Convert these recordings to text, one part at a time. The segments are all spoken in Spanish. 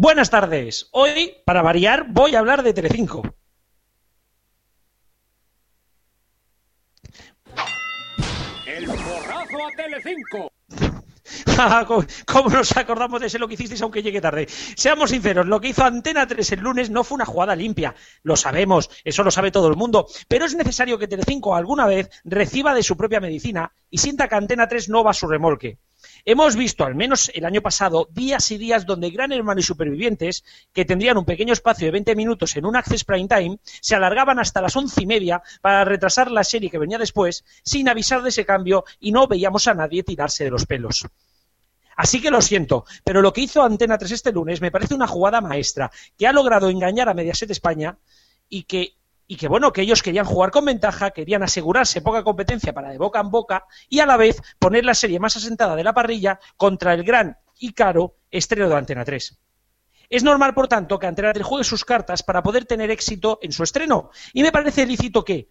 Buenas tardes. Hoy, para variar, voy a hablar de Telecinco. El porrazo a Telecinco. ¿Cómo nos acordamos de ese lo que hicisteis aunque llegue tarde? Seamos sinceros, lo que hizo Antena 3 el lunes no fue una jugada limpia. Lo sabemos, eso lo sabe todo el mundo. Pero es necesario que Telecinco alguna vez reciba de su propia medicina y sienta que Antena 3 no va a su remolque. Hemos visto, al menos el año pasado, días y días donde Gran Hermano y Supervivientes, que tendrían un pequeño espacio de 20 minutos en un Access Prime Time, se alargaban hasta las once y media para retrasar la serie que venía después, sin avisar de ese cambio y no veíamos a nadie tirarse de los pelos. Así que lo siento, pero lo que hizo Antena 3 este lunes me parece una jugada maestra, que ha logrado engañar a Mediaset España y que y que bueno, que ellos querían jugar con ventaja, querían asegurarse poca competencia para de boca en boca y a la vez poner la serie más asentada de la parrilla contra el gran y caro estreno de Antena 3. Es normal, por tanto, que Antena 3 juegue sus cartas para poder tener éxito en su estreno. Y me parece lícito que,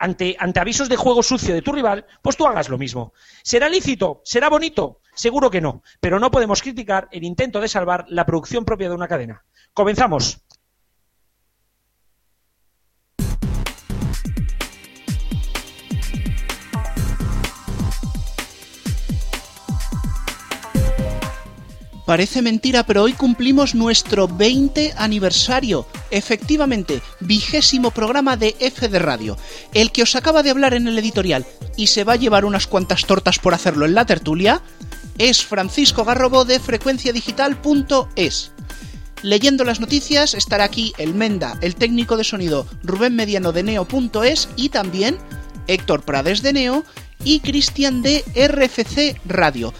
ante, ante avisos de juego sucio de tu rival, pues tú hagas lo mismo. ¿Será lícito? ¿Será bonito? Seguro que no. Pero no podemos criticar el intento de salvar la producción propia de una cadena. Comenzamos. Parece mentira, pero hoy cumplimos nuestro 20 aniversario. Efectivamente, vigésimo programa de F de Radio. El que os acaba de hablar en el editorial y se va a llevar unas cuantas tortas por hacerlo en la tertulia es Francisco Garrobo de frecuenciadigital.es. Leyendo las noticias estará aquí el Menda, el técnico de sonido Rubén Mediano de Neo.es y también Héctor Prades de Neo y Cristian de RFC Radio.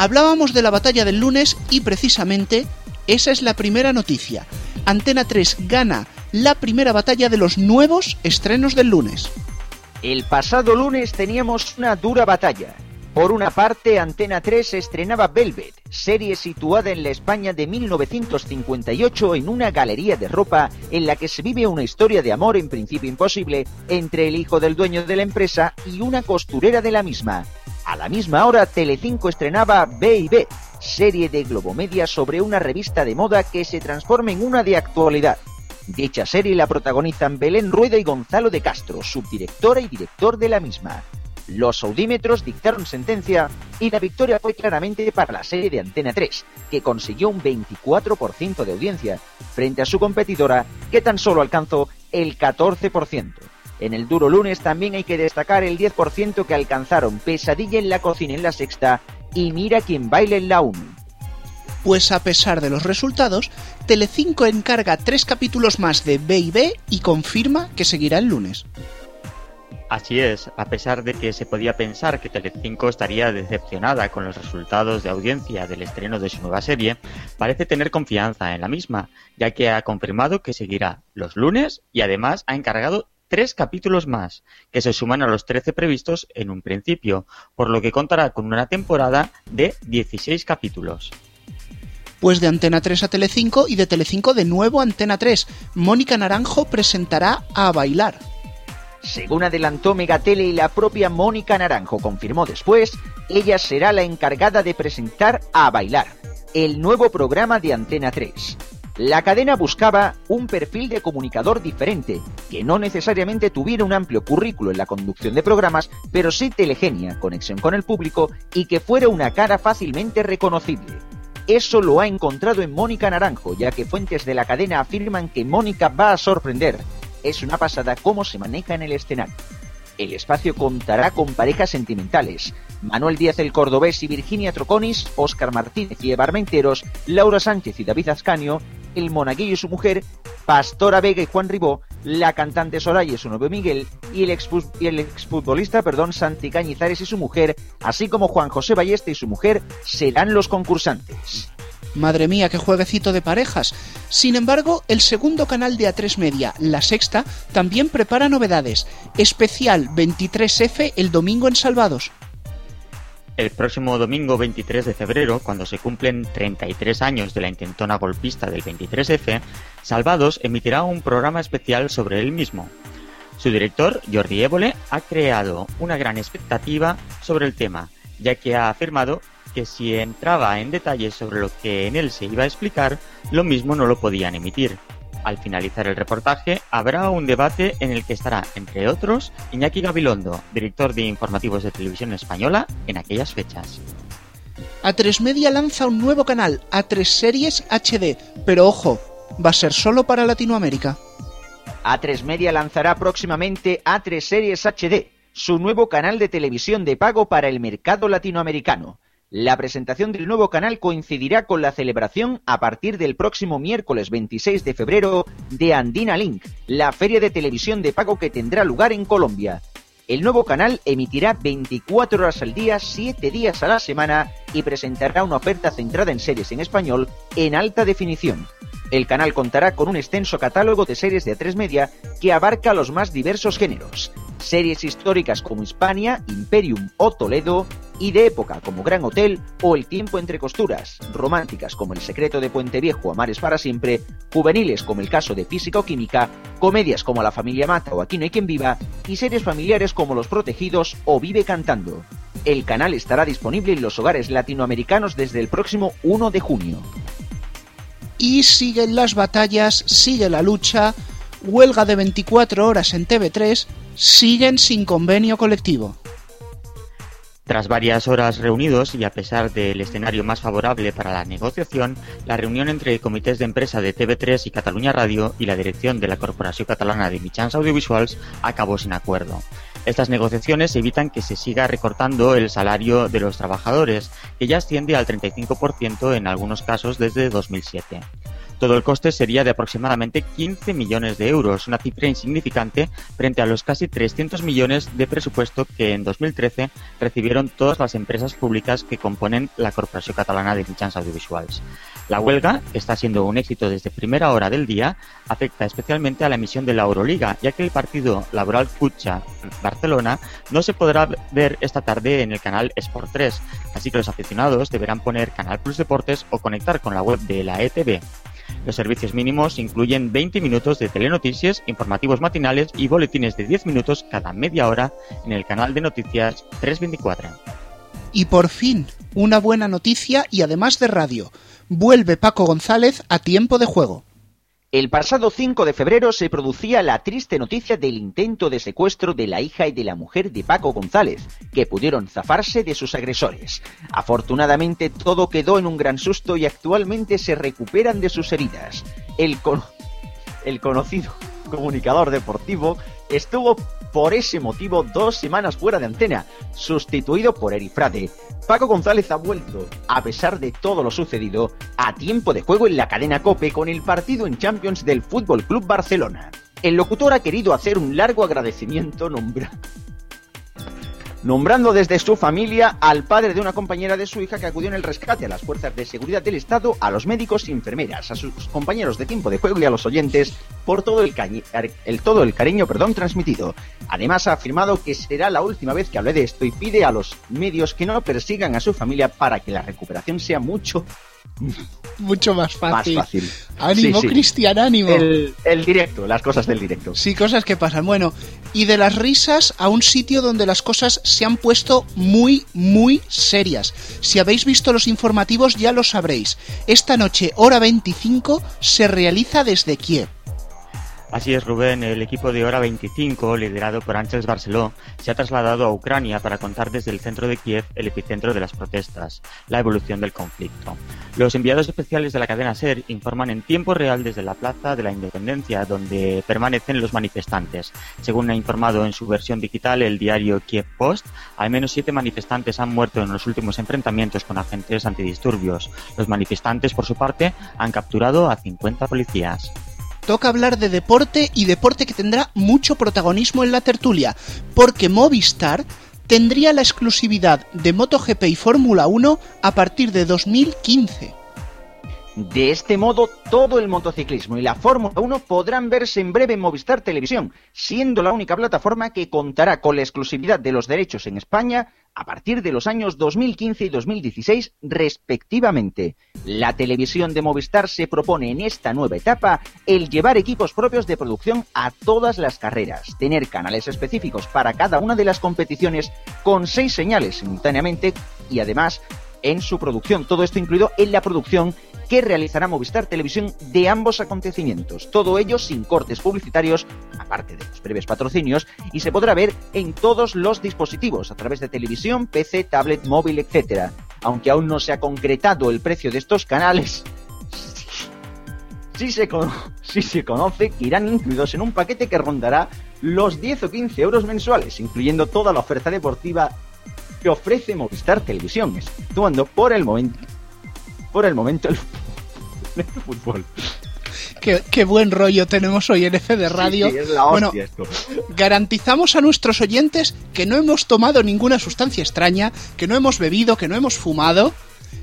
Hablábamos de la batalla del lunes y precisamente esa es la primera noticia. Antena 3 gana la primera batalla de los nuevos estrenos del lunes. El pasado lunes teníamos una dura batalla. Por una parte, Antena 3 estrenaba Velvet, serie situada en la España de 1958 en una galería de ropa en la que se vive una historia de amor en principio imposible entre el hijo del dueño de la empresa y una costurera de la misma. A la misma hora, Telecinco estrenaba B&B, serie de Globomedia sobre una revista de moda que se transforma en una de actualidad. Dicha serie la protagonizan Belén Rueda y Gonzalo de Castro, subdirectora y director de la misma. Los audímetros dictaron sentencia y la victoria fue claramente para la serie de Antena 3, que consiguió un 24% de audiencia, frente a su competidora, que tan solo alcanzó el 14%. En el duro lunes también hay que destacar el 10% que alcanzaron Pesadilla en la cocina en la sexta y Mira quien baila en la 1. Pues a pesar de los resultados, Telecinco encarga tres capítulos más de B&B y confirma que seguirá el lunes. Así es, a pesar de que se podía pensar que Telecinco estaría decepcionada con los resultados de audiencia del estreno de su nueva serie, parece tener confianza en la misma, ya que ha confirmado que seguirá los lunes y además ha encargado tres capítulos más, que se suman a los 13 previstos en un principio, por lo que contará con una temporada de 16 capítulos. Pues de Antena 3 a Telecinco y de Telecinco de nuevo a Antena 3, Mónica Naranjo presentará a bailar. Según adelantó Megatele y la propia Mónica Naranjo confirmó después, ella será la encargada de presentar a bailar, el nuevo programa de Antena 3. La cadena buscaba un perfil de comunicador diferente, que no necesariamente tuviera un amplio currículo en la conducción de programas, pero sí telegenia, conexión con el público y que fuera una cara fácilmente reconocible. Eso lo ha encontrado en Mónica Naranjo, ya que fuentes de la cadena afirman que Mónica va a sorprender. Es una pasada cómo se maneja en el escenario. El espacio contará con parejas sentimentales. Manuel Díaz el Cordobés y Virginia Troconis, Óscar Martínez y Eva Armenteros, Laura Sánchez y David Ascanio, el monaguillo y su mujer, Pastora Vega y Juan Ribó, la cantante Soraya y su novio Miguel, y el, exfutbolista perdón, Santi Cañizares y su mujer, así como Juan José Ballesta y su mujer, serán los concursantes. Madre mía, qué jueguecito de parejas. Sin embargo, el segundo canal de A3 Media, La Sexta, también prepara novedades. Especial 23F el domingo en Salvados. El próximo domingo 23 de febrero, cuando se cumplen 33 años de la intentona golpista del 23F, Salvados emitirá un programa especial sobre él mismo. Su director, Jordi Évole, ha creado una gran expectativa sobre el tema, ya que ha afirmado que si entraba en detalles sobre lo que en él se iba a explicar, lo mismo no lo podían emitir. Al finalizar el reportaje, habrá un debate en el que estará, entre otros, Iñaki Gabilondo, director de informativos de televisión española, en aquellas fechas. A3 Media lanza un nuevo canal, A3 Series HD, pero ojo, va a ser solo para Latinoamérica. A3 Media lanzará próximamente A3 Series HD, su nuevo canal de televisión de pago para el mercado latinoamericano. La presentación del nuevo canal coincidirá con la celebración a partir del próximo miércoles 26 de febrero de Andina Link, la feria de televisión de pago que tendrá lugar en Colombia. El nuevo canal emitirá 24 horas al día, 7 días a la semana y presentará una oferta centrada en series en español en alta definición. El canal contará con un extenso catálogo de series de A3 Media que abarca los más diversos géneros. Series históricas como Hispania, Imperium o Toledo, y de época como Gran Hotel o El tiempo entre costuras, románticas como El secreto de Puente Viejo, Amares para siempre, juveniles como el caso de Física o Química, comedias como La familia mata o Aquí no hay quien viva, y series familiares como Los protegidos o Vive cantando. El canal estará disponible en los hogares latinoamericanos desde el próximo 1 de junio. Y siguen las batallas, sigue la lucha, huelga de 24 horas en TV3, siguen sin convenio colectivo. Tras varias horas reunidos y a pesar del escenario más favorable para la negociación, la reunión entre comités de empresa de TV3 y Cataluña Radio y la dirección de la Corporación Catalana de Mitjans Audiovisuals acabó sin acuerdo. Estas negociaciones evitan que se siga recortando el salario de los trabajadores, que ya asciende al 35% en algunos casos desde 2007. Todo el coste sería de aproximadamente 15 millones de euros, una cifra insignificante frente a los casi 300 millones de presupuesto que en 2013 recibieron todas las empresas públicas que componen la Corporación Catalana de Mitjans Audiovisuals. La huelga, que está siendo un éxito desde primera hora del día, afecta especialmente a la emisión de la Euroliga, ya que el partido Laboral Cucha Barcelona no se podrá ver esta tarde en el canal Sport 3, así que los aficionados deberán poner Canal Plus Deportes o conectar con la web de la ETV. Los servicios mínimos incluyen 20 minutos de telenoticias, informativos matinales y boletines de 10 minutos cada media hora en el canal de noticias 324. Y por fin, una buena noticia y además de radio. Vuelve Paco González a tiempo de juego. El pasado 5 de febrero se producía la triste noticia del intento de secuestro de la hija y de la mujer de Paco González, que pudieron zafarse de sus agresores. Afortunadamente todo quedó en un gran susto y actualmente se recuperan de sus heridas. El, el conocido comunicador deportivo estuvo por ese motivo dos semanas fuera de antena, sustituido por Erifrade. Paco González ha vuelto, a pesar de todo lo sucedido, a tiempo de juego en la cadena Cope con el partido en Champions del Fútbol Club Barcelona. El locutor ha querido hacer un largo agradecimiento nombrando nombrando desde su familia al padre de una compañera de su hija que acudió en el rescate a las fuerzas de seguridad del Estado, a los médicos y enfermeras, a sus compañeros de tiempo de juego y a los oyentes por todo el, el, todo el cariño perdón, transmitido. Además ha afirmado que será la última vez que hable de esto y pide a los medios que no persigan a su familia para que la recuperación sea mucho mucho más fácil. Más fácil. Ánimo, Cristian, ánimo. El, el, directo, las cosas del directo. Sí, cosas que pasan. Bueno, y de las risas a un sitio donde las cosas se han puesto muy, muy serias. Si habéis visto los informativos ya lo sabréis. Esta noche, hora 25, se realiza desde Kiev. Así es, Rubén. El equipo de Hora 25, liderado por Ángels Barceló, se ha trasladado a Ucrania para contar desde el centro de Kiev el epicentro de las protestas, la evolución del conflicto. Los enviados especiales de la cadena SER informan en tiempo real desde la Plaza de la Independencia, donde permanecen los manifestantes. Según ha informado en su versión digital el diario Kiev Post, al menos siete manifestantes han muerto en los últimos enfrentamientos con agentes antidisturbios. Los manifestantes, por su parte, han capturado a 50 policías toca hablar de deporte y deporte que tendrá mucho protagonismo en la tertulia, porque Movistar tendría la exclusividad de MotoGP y Fórmula 1 a partir de 2015. De este modo, todo el motociclismo y la Fórmula 1 podrán verse en breve en Movistar Televisión, siendo la única plataforma que contará con la exclusividad de los derechos en España a partir de los años 2015 y 2016 respectivamente. La televisión de Movistar se propone en esta nueva etapa el llevar equipos propios de producción a todas las carreras, tener canales específicos para cada una de las competiciones con seis señales simultáneamente y además en su producción. Todo esto incluido en la producción que realizará Movistar Televisión de ambos acontecimientos. Todo ello sin cortes publicitarios, aparte de los breves patrocinios, y se podrá ver en todos los dispositivos, a través de televisión, PC, tablet, móvil, etc. Aunque aún no se ha concretado el precio de estos canales, sí se, sí se conoce que irán incluidos en un paquete que rondará los 10 o 15 euros mensuales, incluyendo toda la oferta deportiva que ofrece Movistar Televisión, exceptuando por el momento por el momento el, fútbol. Qué, buen rollo tenemos hoy en F de Radio. bueno, garantizamos a nuestros oyentes que no hemos tomado ninguna sustancia extraña, que no hemos bebido, que no hemos fumado.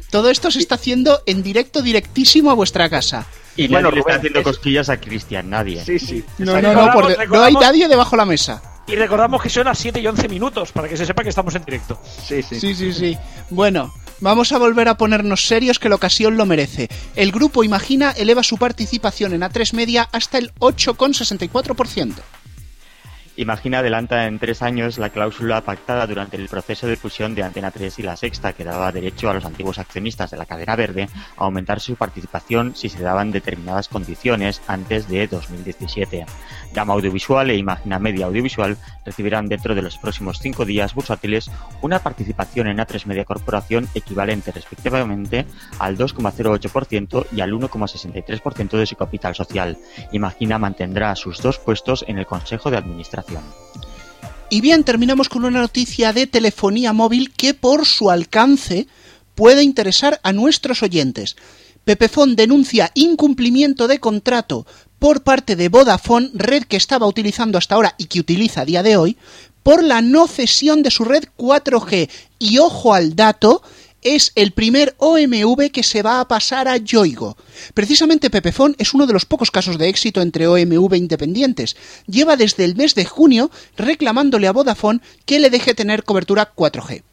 Todo esto se está haciendo en directo, directísimo a vuestra casa. Y bueno, le está haciendo cosquillas a Cristian, nadie. Sí, sí. No, no, no, no hay nadie debajo de la mesa. Y recordamos que son las 7 y 11 minutos, para que se sepa que estamos en directo. Sí, sí. Sí, sí, sí. Bueno, vamos a volver a ponernos serios que la ocasión lo merece. El grupo Imagina eleva su participación en A3 Media hasta el 8,64%. Imagina adelanta en tres años la cláusula pactada durante el proceso de fusión de Antena 3 y La Sexta, que daba derecho a los antiguos accionistas de la cadena verde a aumentar su participación si se daban determinadas condiciones antes de 2017. Gama Audiovisual e Imagina Media Audiovisual recibirán dentro de los próximos cinco días bursátiles una participación en A3 Media Corporación equivalente respectivamente al 2,08% y al 1,63% de su capital social. Imagina mantendrá sus dos puestos en el Consejo de Administración y bien, terminamos con una noticia de telefonía móvil que por su alcance puede interesar a nuestros oyentes. Pepefon denuncia incumplimiento de contrato por parte de Vodafone, red que estaba utilizando hasta ahora y que utiliza a día de hoy, por la no cesión de su red 4G. Y ojo al dato, es el primer OMV que se va a pasar a Yoigo. Precisamente Pepefon es uno de los pocos casos de éxito entre OMV independientes. Lleva desde el mes de junio reclamándole a Vodafone que le deje tener cobertura 4G.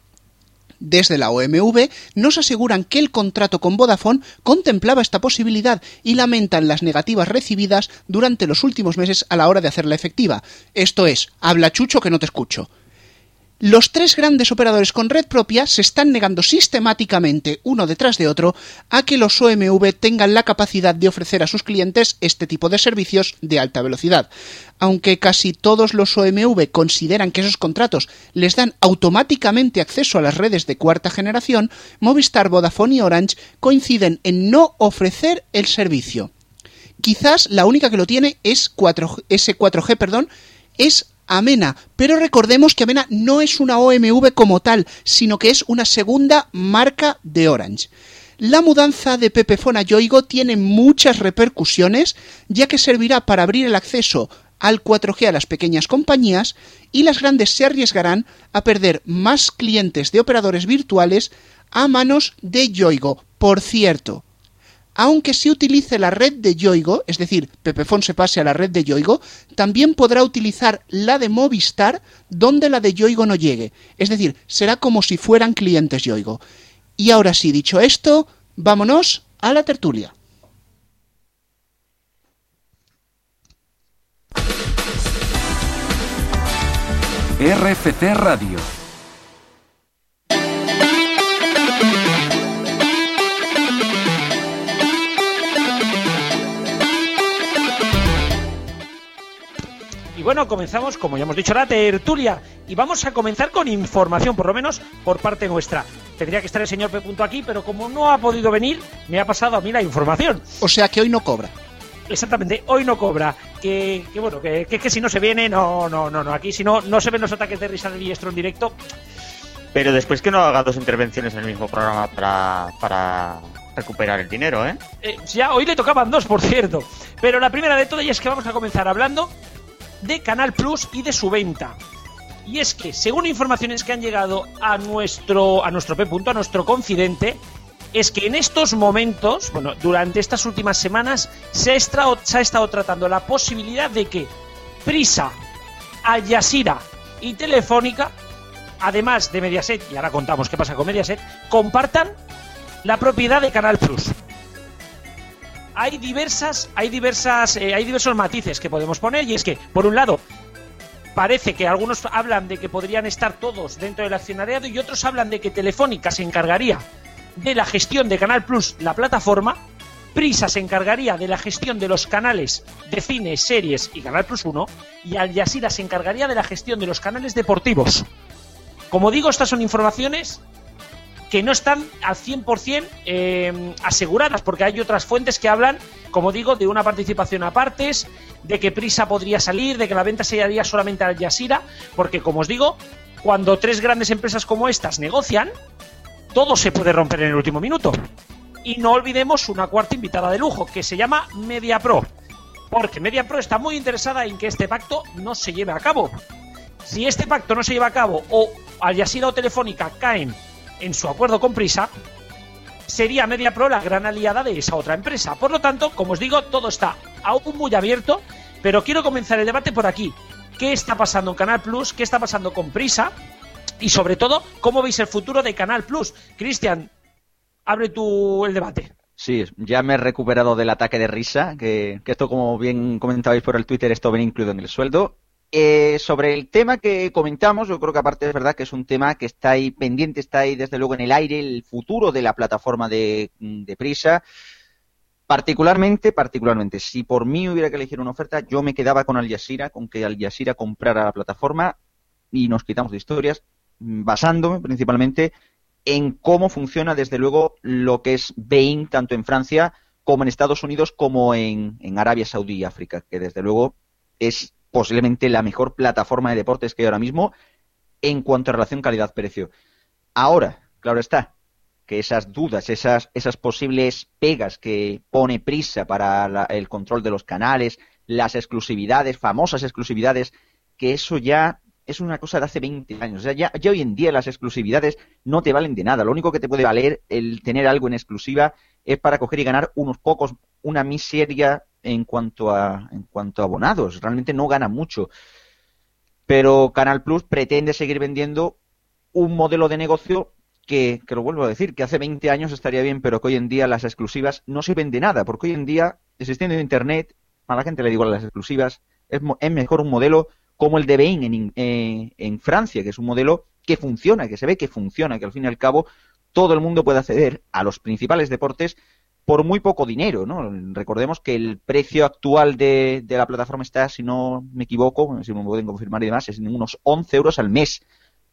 Desde la OMV nos aseguran que el contrato con Vodafone contemplaba esta posibilidad y lamentan las negativas recibidas durante los últimos meses a la hora de hacerla efectiva. Esto es, habla chucho que no te escucho. Los tres grandes operadores con red propia se están negando sistemáticamente, uno detrás de otro, a que los OMV tengan la capacidad de ofrecer a sus clientes este tipo de servicios de alta velocidad. Aunque casi todos los OMV consideran que esos contratos les dan automáticamente acceso a las redes de cuarta generación, Movistar, Vodafone y Orange coinciden en no ofrecer el servicio. Quizás la única que lo tiene es 4, S4G, perdón, es Amena, pero recordemos que Amena no es una OMV como tal, sino que es una segunda marca de Orange. La mudanza de Pepefona Yoigo tiene muchas repercusiones, ya que servirá para abrir el acceso al 4G a las pequeñas compañías y las grandes se arriesgarán a perder más clientes de operadores virtuales a manos de Yoigo. Por cierto, aunque se utilice la red de Yoigo, es decir, Pepefon se pase a la red de Yoigo, también podrá utilizar la de Movistar donde la de Yoigo no llegue. Es decir, será como si fueran clientes Yoigo. Y ahora sí, dicho esto, vámonos a la tertulia. RFC Radio bueno, comenzamos, como ya hemos dicho, la tertulia. Y vamos a comenzar con información, por lo menos por parte nuestra. Tendría que estar el señor P. aquí, pero como no ha podido venir, me ha pasado a mí la información. O sea que hoy no cobra. Exactamente, hoy no cobra. Que, bueno, que, que, si no se viene, no, no, no, no. Aquí si no, no se ven los ataques de risa de diestro en directo. Pero después que no haga dos intervenciones en el mismo programa para, para recuperar el dinero, ¿eh? ¿eh? Ya, hoy le tocaban dos, por cierto. Pero la primera de todas es que vamos a comenzar hablando de Canal Plus y de su venta. Y es que, según informaciones que han llegado a nuestro, a nuestro P. a nuestro confidente, es que en estos momentos, bueno, durante estas últimas semanas, se ha, estado, se ha estado tratando la posibilidad de que Prisa, Al Jazeera y Telefónica, además de Mediaset, y ahora contamos qué pasa con Mediaset, compartan la propiedad de Canal Plus hay diversas, hay diversas, eh, hay diversos matices que podemos poner y es que, por un lado, parece que algunos hablan de que podrían estar todos dentro del accionariado y otros hablan de que Telefónica se encargaría de la gestión de Canal Plus, la plataforma, Prisa se encargaría de la gestión de los canales de cine, series y Canal Plus 1 y Al Jazeera se encargaría de la gestión de los canales deportivos. Como digo, estas son informaciones que no están al 100% eh, aseguradas, porque hay otras fuentes que hablan, como digo, de una participación a partes, de que Prisa podría salir, de que la venta se haría solamente al Jazeera, porque como os digo, cuando tres grandes empresas como estas negocian, todo se puede romper en el último minuto. Y no olvidemos una cuarta invitada de lujo, que se llama MediaPro. Porque MediaPro está muy interesada en que este pacto no se lleve a cabo. Si este pacto no se lleva a cabo o Al Jazeera o Telefónica caen en su acuerdo con Prisa, sería MediaPro la gran aliada de esa otra empresa. Por lo tanto, como os digo, todo está aún muy abierto, pero quiero comenzar el debate por aquí. ¿Qué está pasando en Canal Plus? ¿Qué está pasando con Prisa? Y sobre todo, ¿cómo veis el futuro de Canal Plus? Cristian, abre tú el debate. Sí, ya me he recuperado del ataque de risa, que, esto, como bien comentabais por el Twitter, esto viene incluido en el sueldo. Eh, sobre el tema que comentamos, yo creo que aparte es verdad que es un tema que está ahí pendiente, está ahí desde luego en el aire, el futuro de la plataforma de, de Prisa. Particularmente, particularmente, si por mí hubiera que elegir una oferta, yo me quedaba con Al Jazeera, con que Al Jazeera comprara la plataforma y nos quitamos de historias, basándome principalmente en cómo funciona, desde luego, lo que es Bain, tanto en Francia como en Estados Unidos, como en, Arabia Saudí y África, que desde luego es posiblemente la mejor plataforma de deportes que hay ahora mismo en cuanto a relación calidad-precio. Ahora, claro está, que esas dudas, esas, esas posibles pegas que pone prisa para el control de los canales, las exclusividades, famosas exclusividades, que eso ya es una cosa de hace 20 años. O sea, ya, hoy en día las exclusividades no te valen de nada. Lo único que te puede valer el tener algo en exclusiva es para coger y ganar unos pocos, una miseria en cuanto a, en cuanto a abonados. Realmente no gana mucho. Pero Canal Plus pretende seguir vendiendo un modelo de negocio que, que lo vuelvo a decir, que hace 20 años estaría bien, pero que hoy en día las exclusivas no sirven de nada, porque hoy en día, existiendo Internet, a la gente le digo a las exclusivas, es, es mejor un modelo como el de Bain en, eh, en Francia, que es un modelo que funciona, que se ve que funciona, que al fin y al cabo todo el mundo puede acceder a los principales deportes por muy poco dinero, ¿no? Recordemos que el precio actual de, de, la plataforma está, si no me equivoco, si me pueden confirmar y demás, es en unos 11 euros al mes.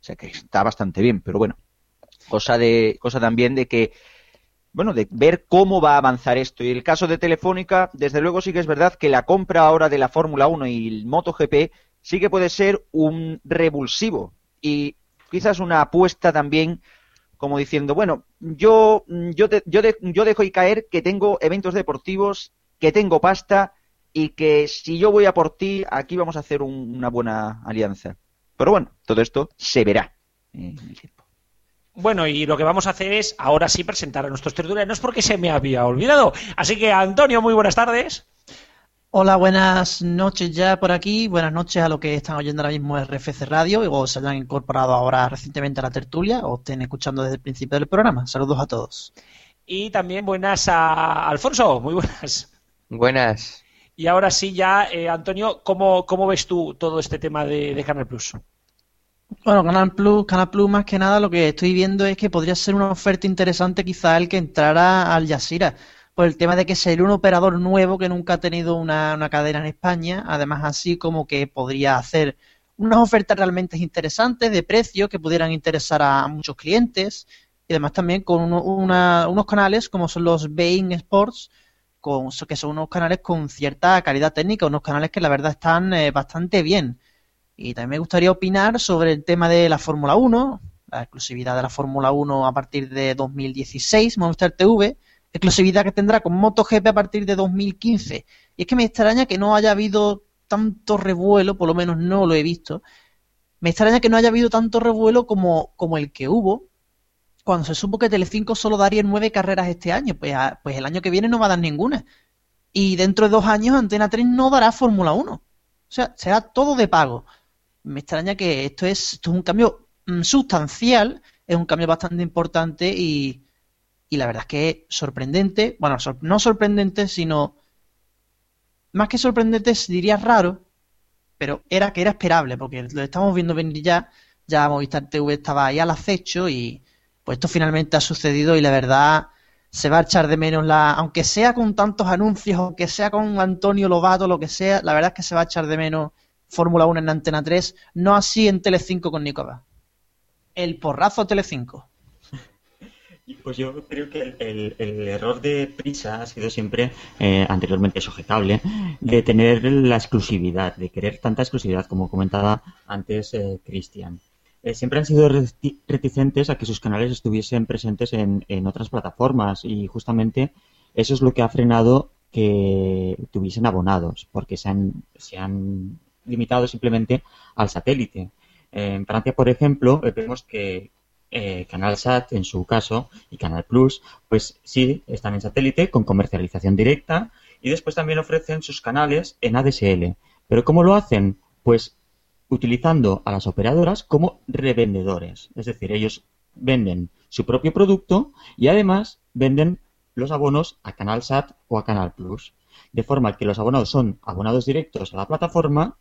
O sea que está bastante bien, pero bueno, cosa de cosa también de que bueno, de ver cómo va a avanzar esto. Y el caso de Telefónica, desde luego sí que es verdad que la compra ahora de la Fórmula 1 y el MotoGP sí que puede ser un revulsivo y quizás una apuesta también como diciendo, bueno, yo, yo, yo, yo dejo y caer que tengo eventos deportivos, que tengo pasta y que si yo voy a por ti, aquí vamos a hacer una buena alianza. Pero bueno, todo esto se verá en tiempo. Bueno, y lo que vamos a hacer es ahora sí presentar a nuestros tertulianos porque se me había olvidado. Así que, Antonio, muy buenas tardes. Hola, buenas noches ya por aquí. Buenas noches a los que están oyendo ahora mismo RFC Radio o se hayan incorporado ahora recientemente a la tertulia o estén escuchando desde el principio del programa. Saludos a todos. Y también buenas a Alfonso. Muy buenas. Buenas. Y ahora sí, ya, eh, Antonio, ¿cómo, ¿cómo ves tú todo este tema de, Canal Plus? Bueno, Canal Plus, Canal Plus más que nada lo que estoy viendo es que podría ser una oferta interesante quizá el que entrara al Yasira por el tema de que sería un operador nuevo que nunca ha tenido una, cadena en España, además así como que podría hacer unas ofertas realmente interesantes de precio que pudieran interesar a muchos clientes y además también con unos canales como son los Bain Sports, con, que son unos canales con cierta calidad técnica, unos canales que la verdad están eh, bastante bien. Y también me gustaría opinar sobre el tema de la Fórmula 1, la exclusividad de la Fórmula 1 a partir de 2016, Movistar TV, exclusividad que tendrá con MotoGP a partir de 2015. Y es que me extraña que no haya habido tanto revuelo, por lo menos no lo he visto. Me extraña que no haya habido tanto revuelo como, como el que hubo cuando se supo que Telecinco solo daría nueve carreras este año. Pues, pues el año que viene no va a dar ninguna. Y dentro de dos años Antena 3 no dará Fórmula 1. O sea, será todo de pago. Me extraña que esto es, esto es un cambio mm, sustancial, es un cambio bastante importante y, y la verdad es que sorprendente, bueno, no sorprendente, sino más que sorprendente, diría raro, pero era que era esperable, porque lo estamos viendo venir ya, ya Movistar TV estaba ahí al acecho y, Pues esto finalmente ha sucedido y la verdad se va a echar de menos la, aunque sea con tantos anuncios, aunque sea con Antonio Lobato, lo que sea, la verdad es que se va a echar de menos Fórmula 1 en Antena 3, no así en Tele5 con Nicolás. El porrazo Tele5. Pues yo creo que el, error de Prisa ha sido siempre, eh, anteriormente sujetable, de tener la exclusividad, de querer tanta exclusividad, como comentaba antes eh, Cristian. Eh, siempre han sido reticentes a que sus canales estuviesen presentes en, en, otras plataformas y justamente eso es lo que ha frenado que tuviesen abonados, porque se han, se han limitado simplemente al satélite. En Francia, por ejemplo, vemos que, eh, Canal Sat, en su caso, y Canal Plus, pues sí, están en satélite con comercialización directa y después también ofrecen sus canales en ADSL. ¿Pero cómo lo hacen? Pues utilizando a las operadoras como revendedores. Es decir, ellos venden su propio producto y además venden los abonos a Canal Sat o a Canal Plus. De forma que los abonados son abonados directos a la plataforma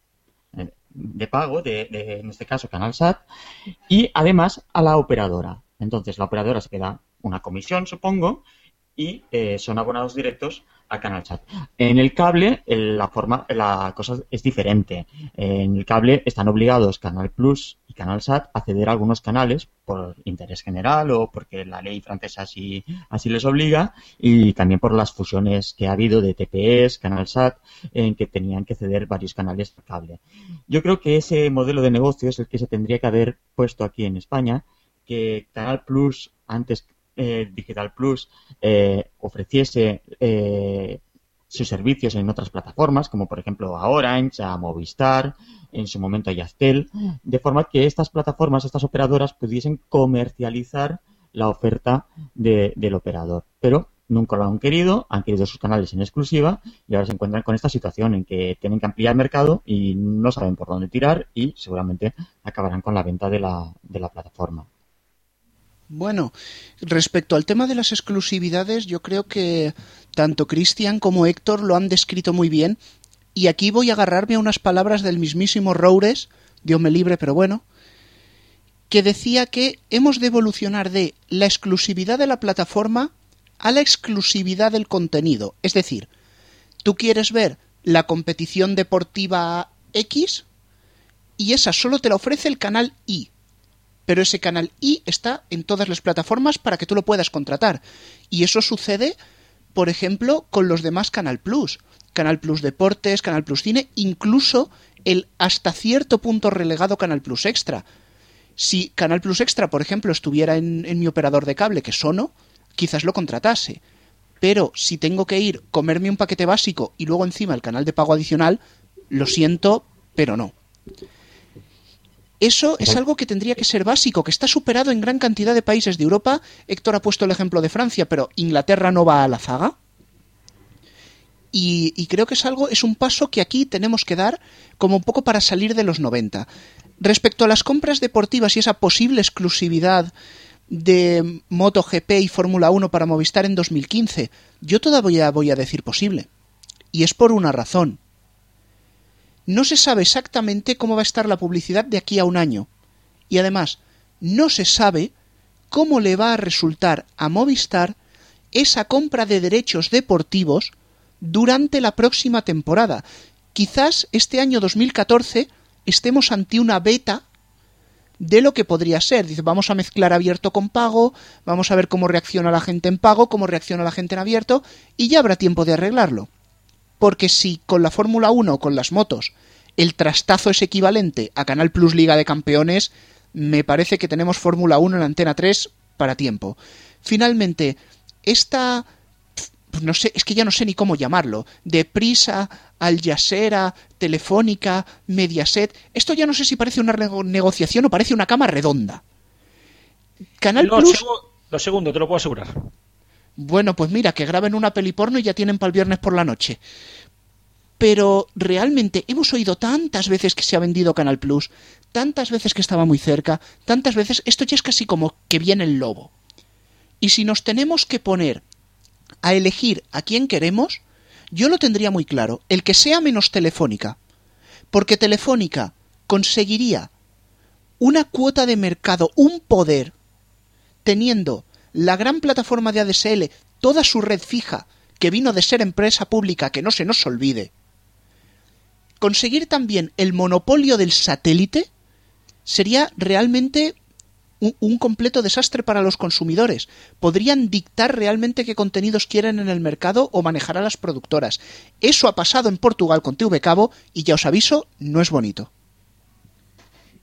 de pago, de, en este caso Canal SAT, y además a la operadora. Entonces la operadora se queda una comisión, supongo, y eh, son abonados directos a Canal Chat. En el cable la forma, la cosa es diferente. En el cable están obligados Canal Plus y Canal Sat a ceder a algunos canales por interés general o porque la ley francesa así, así les obliga y también por las fusiones que ha habido de TPS, Canal Sat, en que tenían que ceder varios canales al cable. Yo creo que ese modelo de negocio es el que se tendría que haber puesto aquí en España, que Canal Plus antes eh, Digital Plus eh, ofreciese eh, sus servicios en otras plataformas, como por ejemplo a Orange, a Movistar, en su momento a Yastel, de forma que estas plataformas, estas operadoras pudiesen comercializar la oferta del operador. Pero nunca lo han querido, han querido sus canales en exclusiva y ahora se encuentran con esta situación en que tienen que ampliar el mercado y no saben por dónde tirar y seguramente acabarán con la venta de la, de la plataforma. Bueno, respecto al tema de las exclusividades, yo creo que tanto Cristian como Héctor lo han descrito muy bien. Y aquí voy a agarrarme a unas palabras del mismísimo Roures, Dios me libre, pero bueno, que decía que hemos de evolucionar de la exclusividad de la plataforma a la exclusividad del contenido. Es decir, tú quieres ver la competición deportiva X y esa solo te la ofrece el canal Y pero ese canal I está en todas las plataformas para que tú lo puedas contratar. Y eso sucede, por ejemplo, con los demás Canal Plus. Canal Plus Deportes, Canal Plus Cine, incluso el hasta cierto punto relegado Canal Plus Extra. Si Canal Plus Extra, por ejemplo, estuviera en, en mi operador de cable, que Sono, quizás lo contratase. Pero si tengo que ir, comerme un paquete básico y luego encima el canal de pago adicional, lo siento, pero no. Eso es algo que tendría que ser básico, que está superado en gran cantidad de países de Europa. Héctor ha puesto el ejemplo de Francia, pero Inglaterra no va a la zaga. Y, creo que es algo, es un paso que aquí tenemos que dar como un poco para salir de los 90. Respecto a las compras deportivas y esa posible exclusividad de MotoGP y Fórmula 1 para Movistar en 2015, yo todavía voy a decir posible. Y es por una razón no se sabe exactamente cómo va a estar la publicidad de aquí a un año. Y además, no se sabe cómo le va a resultar a Movistar esa compra de derechos deportivos durante la próxima temporada. Quizás este año 2014 estemos ante una beta de lo que podría ser. Dice, vamos a mezclar abierto con pago, vamos a ver cómo reacciona la gente en pago, cómo reacciona la gente en abierto, y ya habrá tiempo de arreglarlo porque si con la Fórmula 1 o con las motos el trastazo es equivalente a Canal Plus Liga de Campeones, me parece que tenemos Fórmula 1 en Antena 3 para tiempo. Finalmente, esta pues no sé, es que ya no sé ni cómo llamarlo, de Prisa, Al Jazeera, Telefónica, Mediaset, esto ya no sé si parece una negociación o parece una cama redonda. Canal Plus... lo segundo, te lo puedo asegurar. Bueno, pues mira, que graben una peli porno y ya tienen para el viernes por la noche. Pero realmente hemos oído tantas veces que se ha vendido Canal Plus, tantas veces que estaba muy cerca, tantas veces, esto ya es casi como que viene el lobo. Y si nos tenemos que poner a elegir a quién queremos, yo lo tendría muy claro, el que sea menos telefónica. Porque telefónica conseguiría una cuota de mercado, un poder teniendo la gran plataforma de ADSL, toda su red fija, que vino de ser empresa pública, que no se nos olvide, conseguir también el monopolio del satélite sería realmente un, completo desastre para los consumidores. Podrían dictar realmente qué contenidos quieren en el mercado o manejar a las productoras. Eso ha pasado en Portugal con TV Cabo y ya os aviso, no es bonito.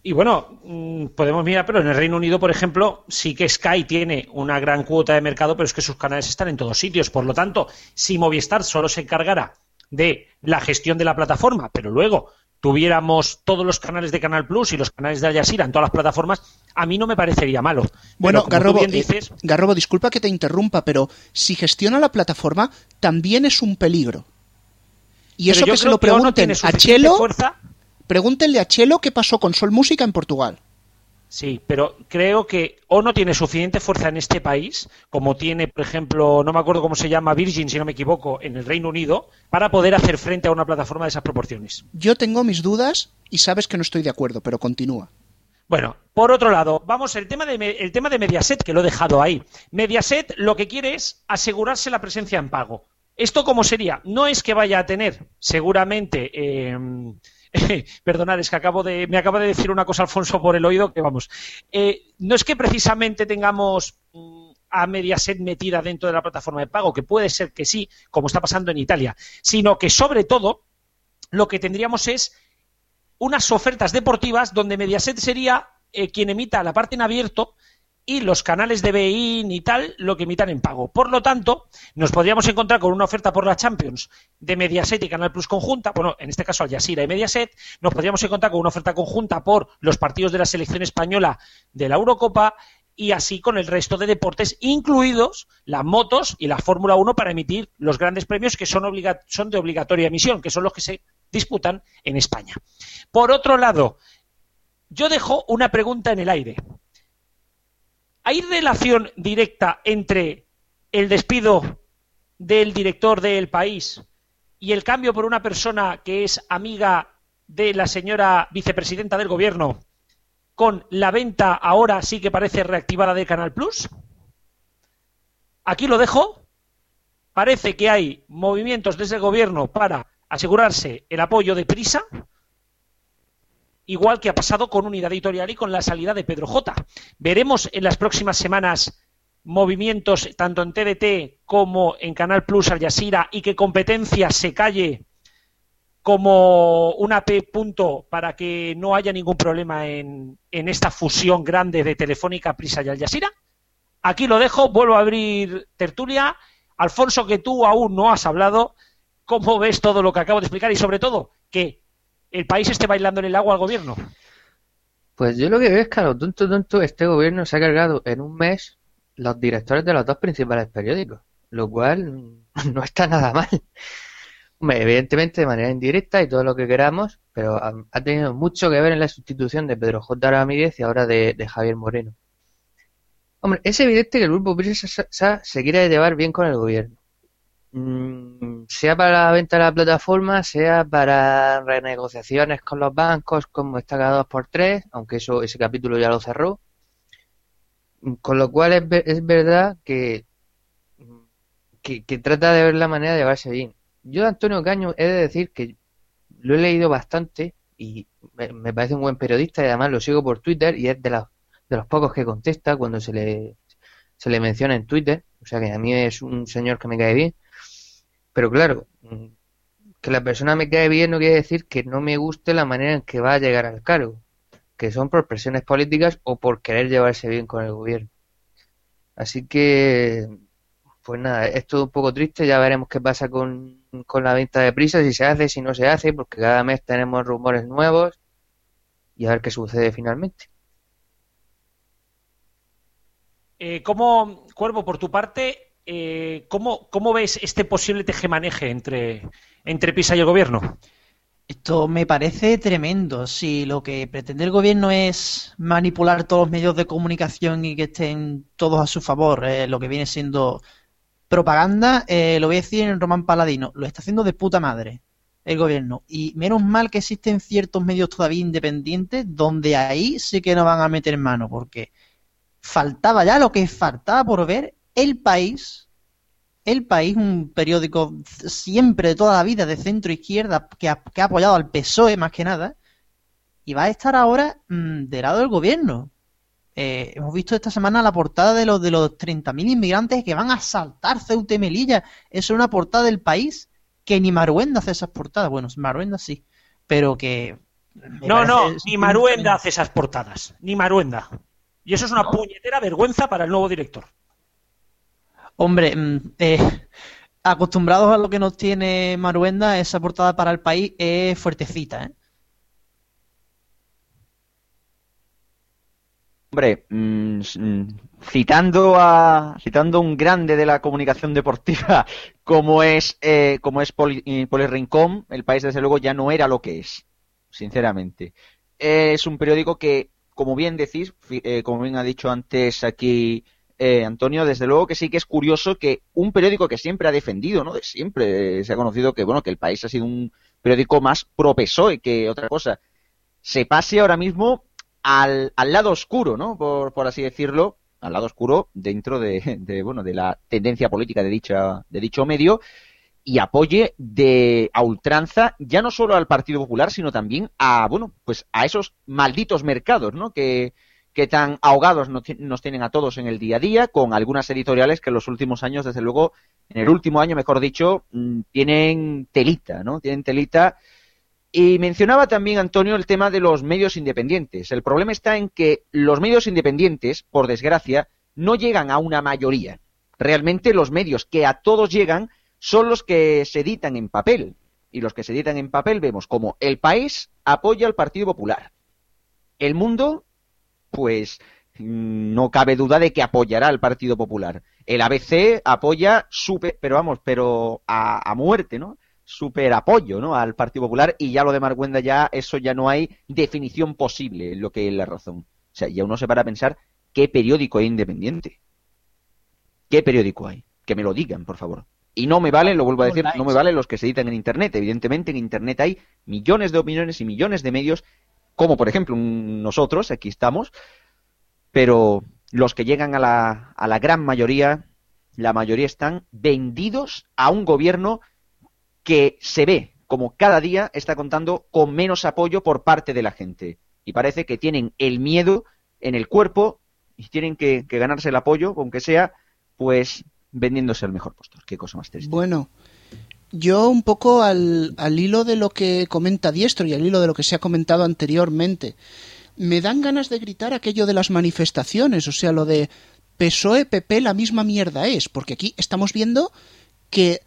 Y bueno, mm, podemos mirar, pero en el Reino Unido, por ejemplo, sí que Sky tiene una gran cuota de mercado, pero es que sus canales están en todos sitios. Por lo tanto, si Movistar solo se encargara de la gestión de la plataforma, pero luego tuviéramos todos los canales de Canal Plus y los canales de Al Jazeera en todas las plataformas, a mí no me parecería malo. Bueno, Garrobo, bien dices... eh, Garrobo, disculpa que te interrumpa, pero si gestiona la plataforma, también es un peligro. Y eso que se lo pregunten a Chelo, fuerza... pregúntenle a Chelo qué pasó con Sol Música en Portugal. Sí, pero creo que o no tiene suficiente fuerza en este país, como tiene, por ejemplo, no me acuerdo cómo se llama Virgin, si no me equivoco, en el Reino Unido, para poder hacer frente a una plataforma de esas proporciones. Yo tengo mis dudas y sabes que no estoy de acuerdo, pero continúa. Bueno, por otro lado, vamos, el tema, de, el tema de Mediaset, que lo he dejado ahí. Mediaset lo que quiere es asegurarse la presencia en pago. ¿Esto cómo sería? No es que vaya a tener, seguramente, eh, Perdonad, es que acabo de, me acaba de decir una cosa Alfonso por el oído que vamos. Eh, no es que precisamente tengamos mm, a Mediaset metida dentro de la plataforma de pago, que puede ser que sí, como está pasando en Italia, sino que sobre todo lo que tendríamos es unas ofertas deportivas donde Mediaset sería eh, quien emita la parte en abierto y los canales de BIN y tal lo que emitan en pago. Por lo tanto, nos podríamos encontrar con una oferta por la Champions de Mediaset y Canal Plus conjunta, bueno, en este caso Al Jazeera y Mediaset, nos podríamos encontrar con una oferta conjunta por los partidos de la selección española de la Eurocopa y así con el resto de deportes, incluidos las motos y la Fórmula 1 para emitir los grandes premios que son, son de obligatoria emisión, que son los que se disputan en España. Por otro lado, yo dejo una pregunta en el aire. ¿Hay relación directa entre el despido del director del país y el cambio por una persona que es amiga de la señora vicepresidenta del gobierno con la venta ahora sí que parece reactivada de Canal Plus? Aquí lo dejo. Parece que hay movimientos desde el gobierno para asegurarse el apoyo de Prisa igual que ha pasado con Unidad Editorial y con la salida de Pedro J. Veremos en las próximas semanas movimientos tanto en TDT como en Canal Plus Al Jazeera y que competencia se calle como una P punto para que no haya ningún problema en, esta fusión grande de Telefónica, Prisa y Al Jazeera. Aquí lo dejo, vuelvo a abrir tertulia. Alfonso, que tú aún no has hablado, ¿cómo ves todo lo que acabo de explicar? Y sobre todo, que el país esté bailando en el agua al gobierno. Pues yo lo que veo es que a lo tonto tonto este gobierno se ha cargado en un mes los directores de los dos principales periódicos, lo cual no está nada mal. Evidentemente de manera indirecta y todo lo que queramos, pero ha, ha tenido mucho que ver en la sustitución de Pedro J. Ramírez y ahora de, de Javier Moreno. Hombre, es evidente que el grupo Prisa se quiere llevar bien con el gobierno. Mm, sea para la venta de la plataforma, sea para renegociaciones con los bancos, como está cada dos por tres, aunque eso ese capítulo ya lo cerró. Con lo cual es, es verdad que, que, que, trata de ver la manera de llevarse bien. Yo, Antonio Caño, he de decir que lo he leído bastante y me, me parece un buen periodista y además lo sigo por Twitter y es de, la, de los pocos que contesta cuando se le, se le menciona en Twitter. O sea que a mí es un señor que me cae bien. Pero claro, que la persona me cae bien no quiere decir que no me guste la manera en que va a llegar al cargo, que son por presiones políticas o por querer llevarse bien con el gobierno. Así que, pues nada, es todo un poco triste, ya veremos qué pasa con, con la venta de prisa, si se hace, si no se hace, porque cada mes tenemos rumores nuevos y a ver qué sucede finalmente. Eh, ¿Cómo, Cuervo, por tu parte, eh, ¿cómo, ¿cómo, ves este posible tejemaneje entre, entre PISA y el gobierno? Esto me parece tremendo. Si lo que pretende el gobierno es manipular todos los medios de comunicación y que estén todos a su favor, eh, lo que viene siendo propaganda, eh, lo voy a decir en Román Paladino, lo está haciendo de puta madre el gobierno. Y menos mal que existen ciertos medios todavía independientes donde ahí sí que no van a meter mano, porque faltaba ya lo que faltaba por ver el país. El país, un periódico siempre de toda la vida de centro izquierda que ha, que ha apoyado al PSOE más que nada, y va a estar ahora mm, del lado del gobierno. Eh, hemos visto esta semana la portada de los de los 30.000 inmigrantes que van a saltar Ceuta y Melilla. Eso es una portada del país que ni Maruenda hace esas portadas. Bueno, Maruenda sí, pero que... No, no, ni Maruenda hace esas portadas. Ni Maruenda. Y eso es una puñetera vergüenza para el nuevo director. Hombre, mm, eh, acostumbrados a lo que nos tiene Maruenda, esa portada para el país es fuertecita, ¿eh? Hombre, mm, mm, citando a citando un grande de la comunicación deportiva como es eh, como es Poli, eh, Rincón, el país desde luego ya no era lo que es, sinceramente. Es un periódico que, como bien decís, eh, como bien ha dicho antes aquí eh, Antonio, desde luego que sí que es curioso que un periódico que siempre ha defendido, ¿no? De siempre eh, se ha conocido que bueno que el país ha sido un periódico más pro PSOE que otra cosa, se pase ahora mismo al, al lado oscuro, ¿no? Por, por así decirlo, al lado oscuro dentro de, de, bueno, de la tendencia política de dicha, de dicho medio y apoye de a ultranza ya no solo al Partido Popular, sino también a, bueno, pues a esos malditos mercados, ¿no? Que, que tan ahogados nos, ti- nos tienen a todos en el día a día, con algunas editoriales que en los últimos años, desde luego, en el último año, mejor dicho, mm, tienen telita, ¿no? Tienen telita y mencionaba también, Antonio, el tema de los medios independientes. El problema está en que los medios independientes, por desgracia, no llegan a una mayoría. Realmente los medios que a todos llegan son los que se editan en papel. Y los que se editan en papel vemos como el país apoya al Partido Popular. El mundo, pues mm, no cabe duda de que apoyará al Partido Popular. El ABC apoya, super, pero vamos, pero a, a muerte, ¿no? super apoyo ¿no? al Partido Popular y ya lo de Marguenda ya eso ya no hay definición posible en lo que es la razón. O sea, ya uno se para a pensar qué periódico hay independiente. ¿Qué periódico hay? Que me lo digan, por favor. Y no me valen, lo vuelvo a decir, no me valen los que se editan en Internet. Evidentemente en Internet hay millones de opiniones y millones de medios, como por ejemplo nosotros, aquí estamos, pero los que llegan a la, a la gran mayoría, la mayoría están vendidos a un gobierno que se ve como cada día está contando con menos apoyo por parte de la gente. Y parece que tienen el miedo en el cuerpo y tienen que, que ganarse el apoyo, aunque sea, pues vendiéndose al mejor postor. Qué cosa más triste. Bueno, yo un poco al, al hilo de lo que comenta Diestro y al hilo de lo que se ha comentado anteriormente, me dan ganas de gritar aquello de las manifestaciones, o sea, lo de PSOE, PP, la misma mierda es, porque aquí estamos viendo que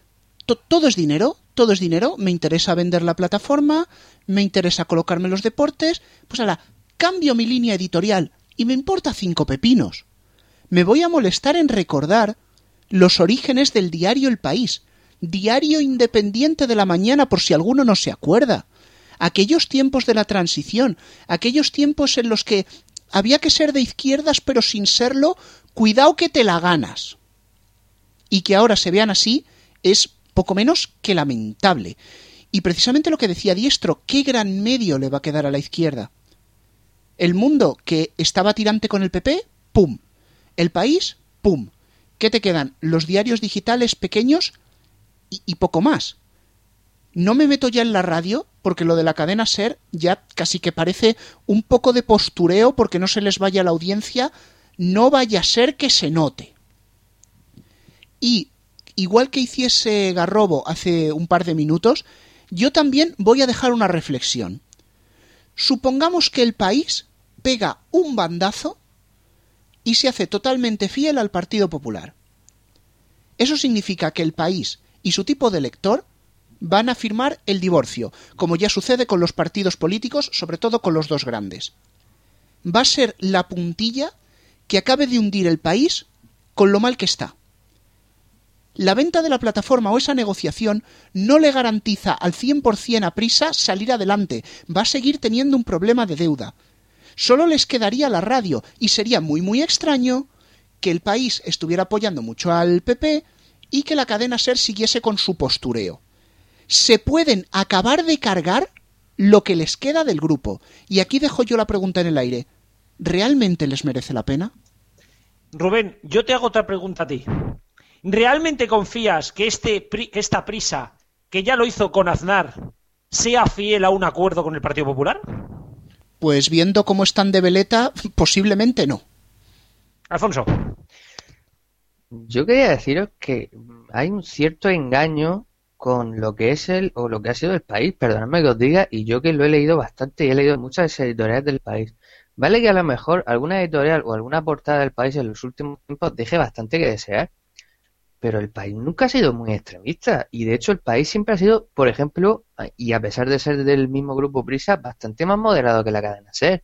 to- todo es dinero, todo es dinero, me interesa vender la plataforma, me interesa colocarme los deportes, pues ahora cambio mi línea editorial y me importa cinco pepinos. Me voy a molestar en recordar los orígenes del diario El País, diario independiente de la mañana por si alguno no se acuerda. Aquellos tiempos de la transición, aquellos tiempos en los que había que ser de izquierdas pero sin serlo, cuidado que te la ganas. Y que ahora se vean así es poco menos que lamentable. Y precisamente lo que decía Diestro, ¿qué gran medio le va a quedar a la izquierda? El mundo que estaba tirante con el PP, ¡pum! El país, ¡pum! ¿Qué te quedan? Los diarios digitales pequeños y, poco más. No me meto ya en la radio, porque lo de la cadena ser ya casi que parece un poco de postureo porque no se les vaya la audiencia, no vaya a ser que se note. Y igual que hiciese Garrobo hace un par de minutos, yo también voy a dejar una reflexión. Supongamos que el país pega un bandazo y se hace totalmente fiel al Partido Popular. Eso significa que el país y su tipo de elector van a firmar el divorcio, como ya sucede con los partidos políticos, sobre todo con los dos grandes. Va a ser la puntilla que acabe de hundir el país con lo mal que está. La venta de la plataforma o esa negociación no le garantiza al 100% a prisa salir adelante, va a seguir teniendo un problema de deuda. Solo les quedaría la radio y sería muy muy extraño que el país estuviera apoyando mucho al PP y que la cadena SER siguiese con su postureo. Se pueden acabar de cargar lo que les queda del grupo. Y aquí dejo yo la pregunta en el aire. ¿Realmente les merece la pena? Rubén, yo te hago otra pregunta a ti. ¿Realmente confías que, este, esta prisa, que ya lo hizo con Aznar, sea fiel a un acuerdo con el Partido Popular? Pues viendo cómo están de veleta, posiblemente no. Alfonso. Yo quería deciros que hay un cierto engaño con lo que es el o lo que ha sido el país, perdonadme que os diga, y yo que lo he leído bastante y he leído muchas editoriales del país. Vale que a lo mejor alguna editorial o alguna portada del país en los últimos tiempos deje bastante que desear, pero el país nunca ha sido muy extremista y de hecho el país siempre ha sido, por ejemplo, y a pesar de ser del mismo grupo Prisa, bastante más moderado que la cadena SER.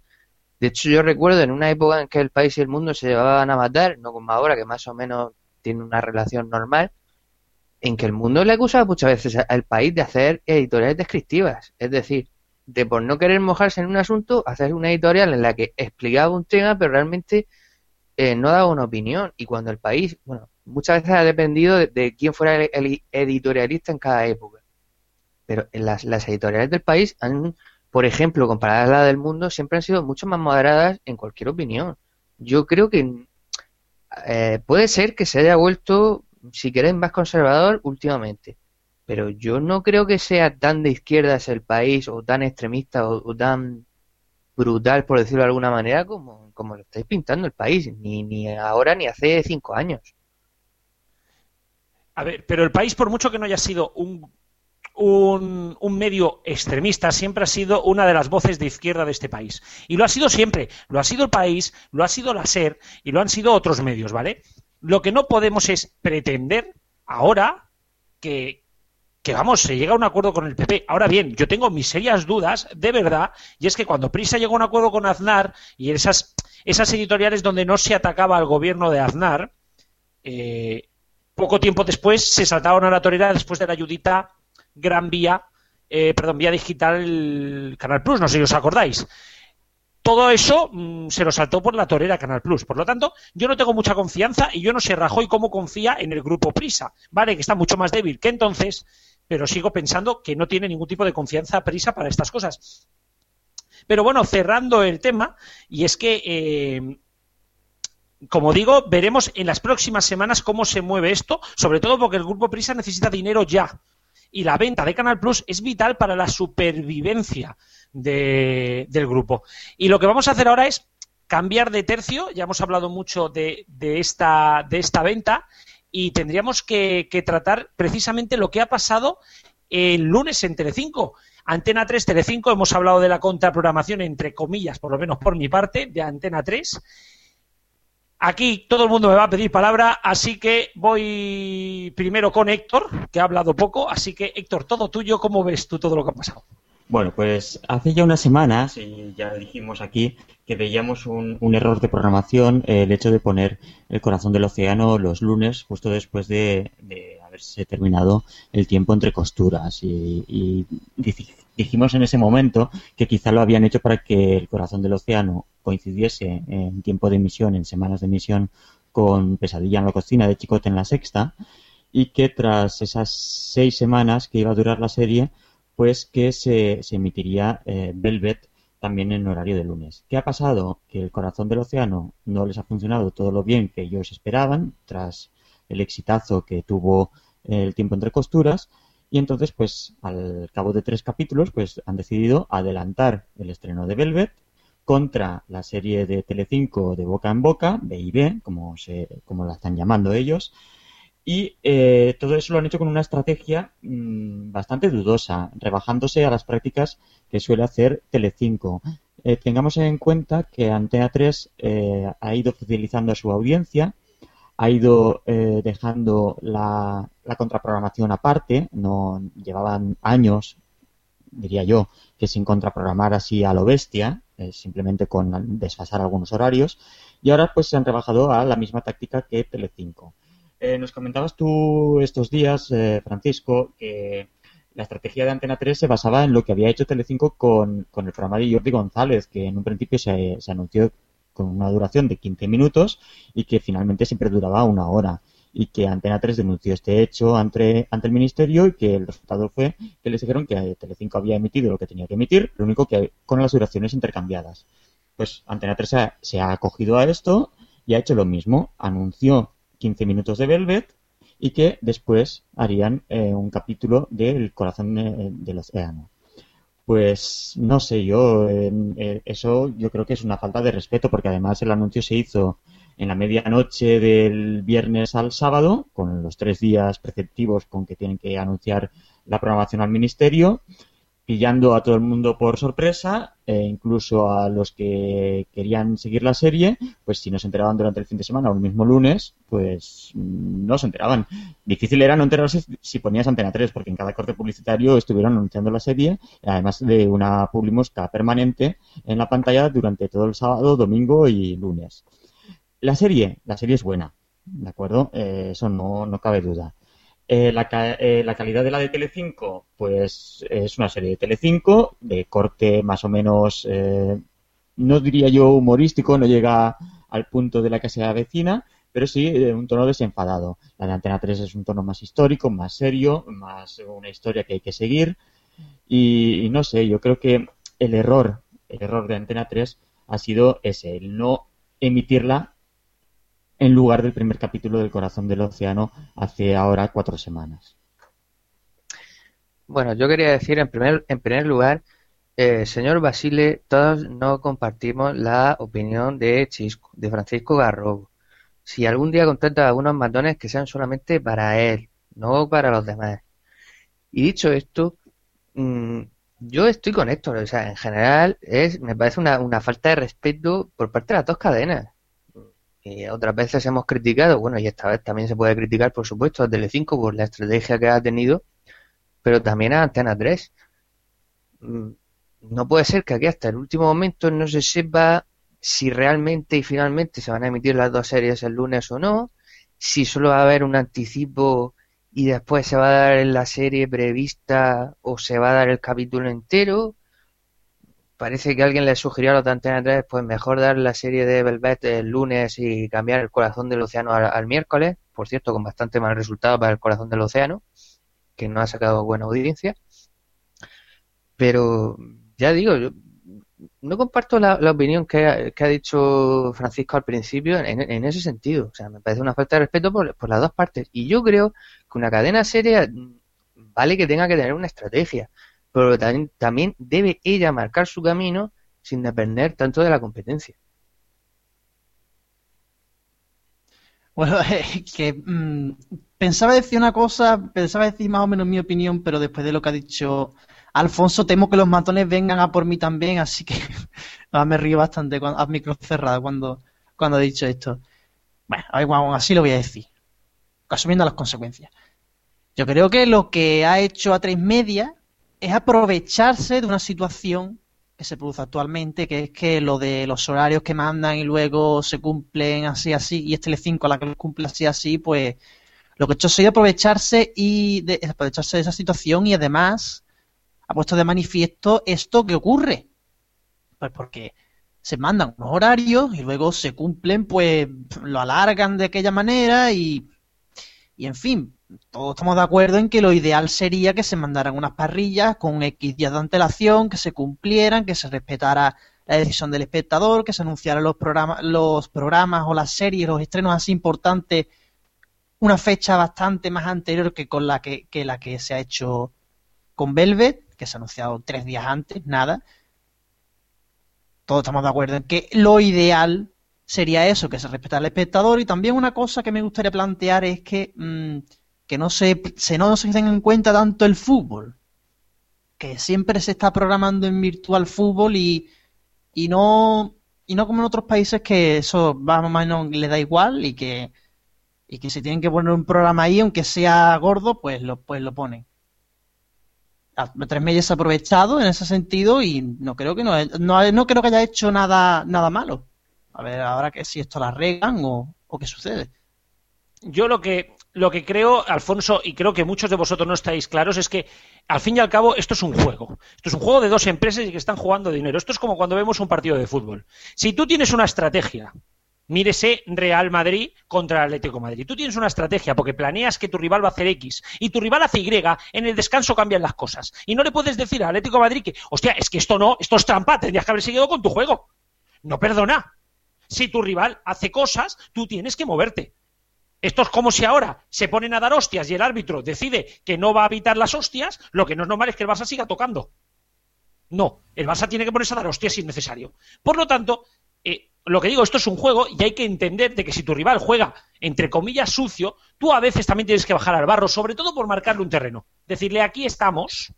De hecho yo recuerdo en una época en que el país y el mundo se llevaban a matar, no como ahora que más o menos tiene una relación normal, en que el mundo le acusaba muchas veces al país de hacer editoriales descriptivas, es decir, de por no querer mojarse en un asunto, hacer una editorial en la que explicaba un tema, pero realmente eh, no daba una opinión. Y cuando el país, bueno, muchas veces ha dependido de, quién fuera el, editorialista en cada época. Pero en las, editoriales del país han, por ejemplo, comparadas a las del mundo, siempre han sido mucho más moderadas en cualquier opinión. Yo creo que eh, puede ser que se haya vuelto, si queréis, más conservador últimamente pero yo no creo que sea tan de izquierdas el país o tan extremista o, tan brutal, por decirlo de alguna manera, como, como lo estáis pintando el país, ni, ni ahora ni hace cinco años. A ver, pero el país, por mucho que no haya sido un, un, un, medio extremista, siempre ha sido una de las voces de izquierda de este país. Y lo ha sido siempre. Lo ha sido el país, lo ha sido la SER y lo han sido otros medios, ¿vale? Lo que no podemos es pretender ahora que, que vamos, se llega a un acuerdo con el PP. Ahora bien, yo tengo mis serias dudas, de verdad, y es que cuando Prisa llegó a un acuerdo con Aznar y esas, esas editoriales donde no se atacaba al gobierno de Aznar, eh, poco tiempo después se saltaron a la torera después de la ayudita Gran Vía, eh, perdón, Vía Digital Canal Plus, no sé si os acordáis todo eso mm, se lo saltó por la torera Canal Plus. Por lo tanto, yo no tengo mucha confianza y yo no sé Rajoy cómo confía en el grupo Prisa. Vale, que está mucho más débil que entonces, pero sigo pensando que no tiene ningún tipo de confianza prisa para estas cosas. Pero bueno, cerrando el tema, y es que, eh, como digo, veremos en las próximas semanas cómo se mueve esto, sobre todo porque el grupo Prisa necesita dinero ya. Y la venta de Canal Plus es vital para la supervivencia del grupo. Y lo que vamos a hacer ahora es cambiar de tercio, ya hemos hablado mucho de, de, esta, de esta venta, y tendríamos que, tratar precisamente lo que ha pasado el lunes en Telecinco. Antena 3, Telecinco, hemos hablado de la contraprogramación, entre comillas, por lo menos por mi parte, de Antena 3. Aquí todo el mundo me va a pedir palabra, así que voy primero con Héctor, que ha hablado poco. Así que, Héctor, todo tuyo, ¿cómo ves tú todo lo que ha pasado? Bueno, pues hace ya unas semanas, y ya dijimos aquí, que veíamos un, error de programación, el hecho de poner el corazón del océano los lunes, justo después de, haberse terminado el tiempo entre costuras. Y, dijimos en ese momento que quizá lo habían hecho para que el corazón del océano coincidiese en tiempo de emisión, en semanas de emisión, con Pesadilla en la cocina de Chicote en la sexta, y que tras esas seis semanas que iba a durar la serie, pues que se, emitiría eh, Velvet también en horario de lunes. ¿Qué ha pasado? Que el corazón del océano no les ha funcionado todo lo bien que ellos esperaban tras el exitazo que tuvo el tiempo entre costuras y entonces pues al cabo de tres capítulos pues han decidido adelantar el estreno de Velvet contra la serie de Telecinco de Boca en Boca, B&B, como, se, como la están llamando ellos, y eh, todo eso lo han hecho con una estrategia mm, bastante dudosa, rebajándose a las prácticas que suele hacer Telecinco. Eh, tengamos en cuenta que Antena 3 eh, ha ido fidelizando a su audiencia, ha ido dejando la, la, contraprogramación aparte, no llevaban años, diría yo, que sin contraprogramar así a lo bestia, simplemente con desfasar algunos horarios, y ahora pues se han rebajado a la misma táctica que Telecinco. Eh, nos comentabas tú estos días, eh, Francisco, que la estrategia de Antena 3 se basaba en lo que había hecho Telecinco con, con el programa de Jordi González, que en un principio se, se anunció con una duración de 15 minutos y que finalmente siempre duraba una hora y que Antena 3 denunció este hecho ante, ante el ministerio y que el resultado fue que les dijeron que Telecinco había emitido lo que tenía que emitir, lo único que con las duraciones intercambiadas. Pues Antena 3 se ha, acogido a esto y ha hecho lo mismo. Anunció 15 minutos de Velvet y que después harían eh, un capítulo del corazón eh, del océano. Pues no sé yo, eh, eh, eso yo creo que es una falta de respeto porque además el anuncio se hizo en la medianoche del viernes al sábado, con los tres días preceptivos con que tienen que anunciar la programación al ministerio, pillando a todo el mundo por sorpresa, e incluso a los que querían seguir la serie, pues si no se enteraban durante el fin de semana o el mismo lunes, pues no se enteraban. Difícil era no enterarse si ponías Antena 3, porque en cada corte publicitario estuvieron anunciando la serie, además de una publimosca permanente en la pantalla durante todo el sábado, domingo y lunes. La serie, la serie es buena, ¿de acuerdo? Eh, eso no, no cabe duda. Eh, la, eh, la calidad de la de Telecinco, pues es una serie de Telecinco, de corte más o menos, eh, no diría yo humorístico, no llega al punto de la que se avecina, pero sí de un tono desenfadado. La de Antena 3 es un tono más histórico, más serio, más una historia que hay que seguir. Y, y no sé, yo creo que el error, el error de Antena 3 ha sido ese, el no emitirla en lugar del primer capítulo del Corazón del Océano hace ahora cuatro semanas. Bueno, yo quería decir en primer, en primer lugar, eh, señor Basile, todos no compartimos la opinión de Chisco, de Francisco Garrobo. Si algún día contrata a unos matones que sean solamente para él, no para los demás. Y dicho esto, mm, yo estoy con Héctor, o sea, en general es, me parece una falta de respeto por parte de las dos cadenas. Y otras veces hemos criticado, bueno, y esta vez también se puede criticar, por supuesto, a Telecinco por la estrategia que ha tenido, pero también a Antena 3. Mm, No puede ser que aquí hasta el último momento no se sepa si realmente y finalmente se van a emitir las dos series el lunes o no, si solo va a haber un anticipo y después se va a dar la serie prevista o se va a dar el capítulo entero. Parece que alguien le sugirió a los de Antena 3, pues mejor dar la serie de Velvet el lunes y cambiar el corazón del océano al, miércoles. Por cierto, con bastante mal resultado para el corazón del océano, que no ha sacado buena audiencia. Pero ya digo, yo no comparto la, opinión que ha, dicho Francisco al principio en, ese sentido. O sea, me parece una falta de respeto por, las dos partes. Y yo creo que una cadena seria vale que tenga que tener una estrategia, pero también, también debe ella marcar su camino sin depender tanto de la competencia. Bueno, es que mm, pensaba decir una cosa, pensaba decir más o menos mi opinión, pero después de lo que ha dicho Alfonso, temo que los matones vengan a por mí también, así que ah, me río bastante cuando, a micro cerrado cuando, cuando he dicho esto. Bueno, aún así lo voy a decir, asumiendo las consecuencias. Yo creo que lo que ha hecho a tres media es aprovecharse de una situación que se produce actualmente, que es que lo de los horarios que mandan y luego se cumplen así así, y es Telecinco la que los cumple así así, pues lo que ha hecho ha sido aprovecharse y de, aprovecharse de esa situación y además ha puesto de manifiesto esto que ocurre. Pues porque se mandan unos horarios y luego se cumplen, pues lo alargan de aquella manera y, y en fin, todos estamos de acuerdo en que lo ideal sería que se mandaran unas parrillas con X días de antelación, que se cumplieran, que se respetara la decisión del espectador, que se anunciaran los programas, los programas o las series, los estrenos así importantes, una fecha bastante más anterior que con la que, la que se ha hecho con Velvet, que se ha anunciado tres días antes, nada. Todos estamos de acuerdo en que lo ideal sería eso, que se respetara al espectador. Y también una cosa que me gustaría plantear es que mmm, que no se, se no se tenga en cuenta tanto el fútbol, que siempre se está programando en virtual fútbol y, y no y no como en otros países que eso más o menos le da igual y que y que si tienen que poner un programa ahí, aunque sea gordo, pues lo, pues lo ponen. Tres meses se ha aprovechado en ese sentido y no creo que no, no, no creo que haya hecho nada, nada malo. A ver, ahora que si esto la regan o, o qué sucede. Yo lo que lo que creo, Alfonso, y creo que muchos de vosotros no estáis claros, es que al fin y al cabo esto es un juego. Esto es un juego de dos empresas y que están jugando dinero. Esto es como cuando vemos un partido de fútbol. Si tú tienes una estrategia, mírese Real Madrid contra Atlético Madrid. Tú tienes una estrategia porque planeas que tu rival va a hacer X y tu rival hace Y, en el descanso cambian las cosas. Y no le puedes decir a Atlético Madrid que, hostia, es que esto no, esto es trampa, tendrías que haber seguido con tu juego. No perdona. Si tu rival hace cosas, tú tienes que moverte. Esto es como si ahora se ponen a dar hostias y el árbitro decide que no va a evitar las hostias, lo que no es normal es que el Barça siga tocando. No, el Barça tiene que ponerse a dar hostias si es necesario. Por lo tanto, eh, lo que digo, esto es un juego y hay que entender de que si tu rival juega, entre comillas, sucio, tú a veces también tienes que bajar al barro, sobre todo por marcarle un terreno. Decirle, aquí estamos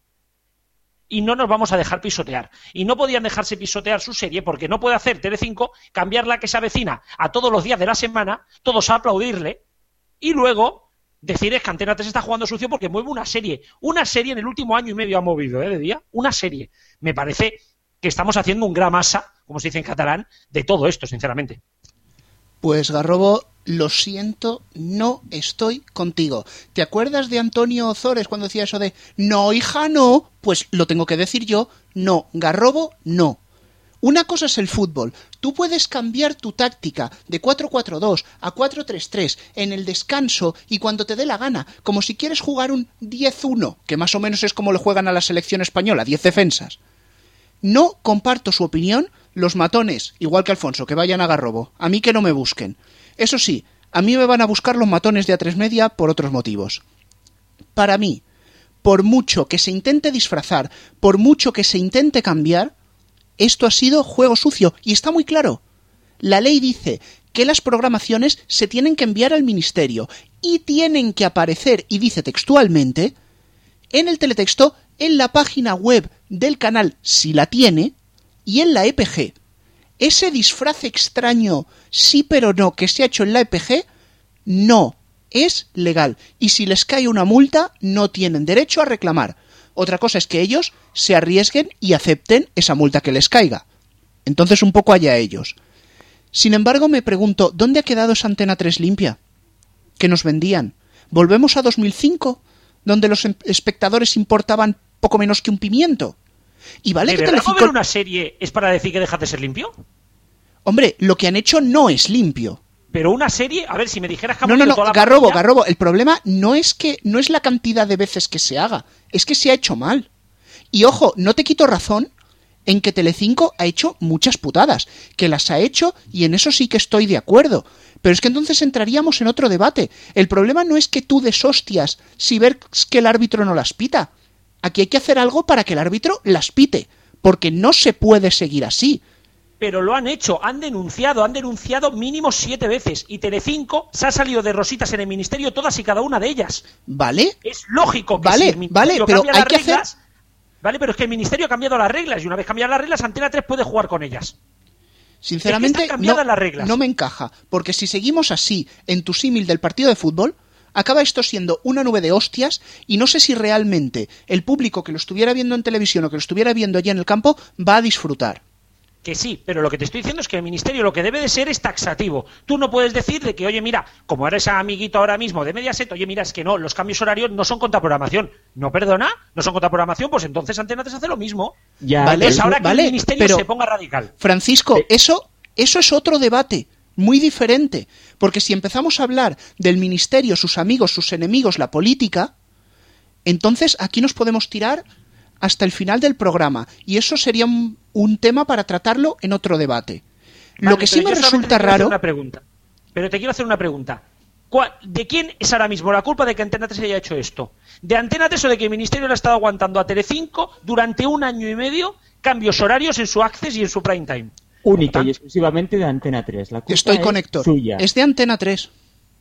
y no nos vamos a dejar pisotear. Y no podían dejarse pisotear su serie porque no puede hacer Telecinco cambiarla que se avecina a todos los días de la semana, todos a aplaudirle y luego decir es que Antena 3 está jugando sucio porque mueve una serie. Una serie en el último año y medio ha movido, ¿eh? De día. Una serie. Me parece que estamos haciendo un gran masa, como se dice en catalán, de todo esto, sinceramente. Pues Garrobo, lo siento, no estoy contigo. ¿Te acuerdas de Antonio Ozores cuando decía eso de no, hija, no? Pues lo tengo que decir yo, no, Garrobo, no. Una cosa es el fútbol. Tú puedes cambiar tu táctica de 4-4-2 a 4-3-3 en el descanso y cuando te dé la gana, como si quieres jugar un 10-1, que más o menos es como le juegan a la selección española, 10 defensas. No comparto su opinión, los matones, igual que Alfonso, que vayan a Garrobo, a mí que no me busquen. Eso sí, a mí me van a buscar los matones de A3 Media por otros motivos. Para mí, por mucho que se intente disfrazar, por mucho que se intente cambiar, esto ha sido juego sucio y está muy claro. La ley dice que las programaciones se tienen que enviar al ministerio y tienen que aparecer, y dice textualmente, en el teletexto, en la página web del canal, si la tiene, y en la EPG. Ese disfraz extraño, sí pero no, que se ha hecho en la EPG, no es legal. Y si les cae una multa, no tienen derecho a reclamar. Otra cosa es que ellos se arriesguen y acepten esa multa que les caiga. Entonces un poco allá ellos. Sin embargo, me pregunto, ¿dónde ha quedado esa antena 3 limpia? Que nos vendían. ¿Volvemos a 2005? Donde los em- espectadores importaban poco menos que un pimiento. Y vale ¿De que verdad Telecinco... mover una serie es para decir que dejas de ser limpio? Hombre, lo que han hecho no es limpio. Pero una serie, a ver, si me dijeras que ha No, no, no, toda la Garrobo, Garrobo, el problema no es que no es la cantidad de veces que se haga, es que se ha hecho mal. Y ojo, no te quito razón en que Telecinco ha hecho muchas putadas, que las ha hecho y en eso sí que estoy de acuerdo. Pero es que entonces entraríamos en otro debate. El problema no es que tú des hostias si ves que el árbitro no las pita. Aquí hay que hacer algo para que el árbitro las pite, porque no se puede seguir así. Pero lo han hecho, han denunciado, han denunciado mínimo siete veces. Y Telecinco se ha salido de rositas en el ministerio todas y cada una de ellas. ¿Vale? Es lógico que Vale, si el ministerio vale, pero cambia hay las que hacer- reglas, Vale, pero es que el ministerio ha cambiado las reglas y una vez cambiadas las reglas, Antena 3 puede jugar con ellas. Sinceramente, Es que no, las reglas. no me encaja, porque si seguimos así en tu símil del partido de fútbol, acaba esto siendo una nube de hostias y no sé si realmente el público que lo estuviera viendo en televisión o que lo estuviera viendo allá en el campo va a disfrutar. Que sí, pero lo que te estoy diciendo es que el ministerio lo que debe de ser es taxativo. Tú no puedes decir de que, oye, mira, como eres amiguito ahora mismo de Mediaset, oye, mira, es que no, los cambios horarios no son contra programación. No, perdona, no son contra programación, pues entonces Antena 3 hace lo mismo. Ya, Vale, es ahora que el ministerio pero- se ponga radical. Francisco, eso, eso es otro debate, muy diferente, porque si empezamos a hablar del ministerio, sus amigos, sus enemigos, la política, entonces aquí nos podemos tirar hasta el final del programa, y eso sería un, un tema para tratarlo en otro debate. Lo que sí pero me resulta te quiero hacer raro... Una pregunta. Pero te quiero hacer una pregunta. ¿Cuál- ¿De quién es ahora mismo la culpa de que Antena 3 haya hecho esto? ¿De Antena 3 o de que el Ministerio le ha estado aguantando a Telecinco durante un año y medio cambios horarios en su access y en su prime time? Única y exclusivamente de Antena 3. La culpa Estoy es con Héctor. suya. Es de Antena 3.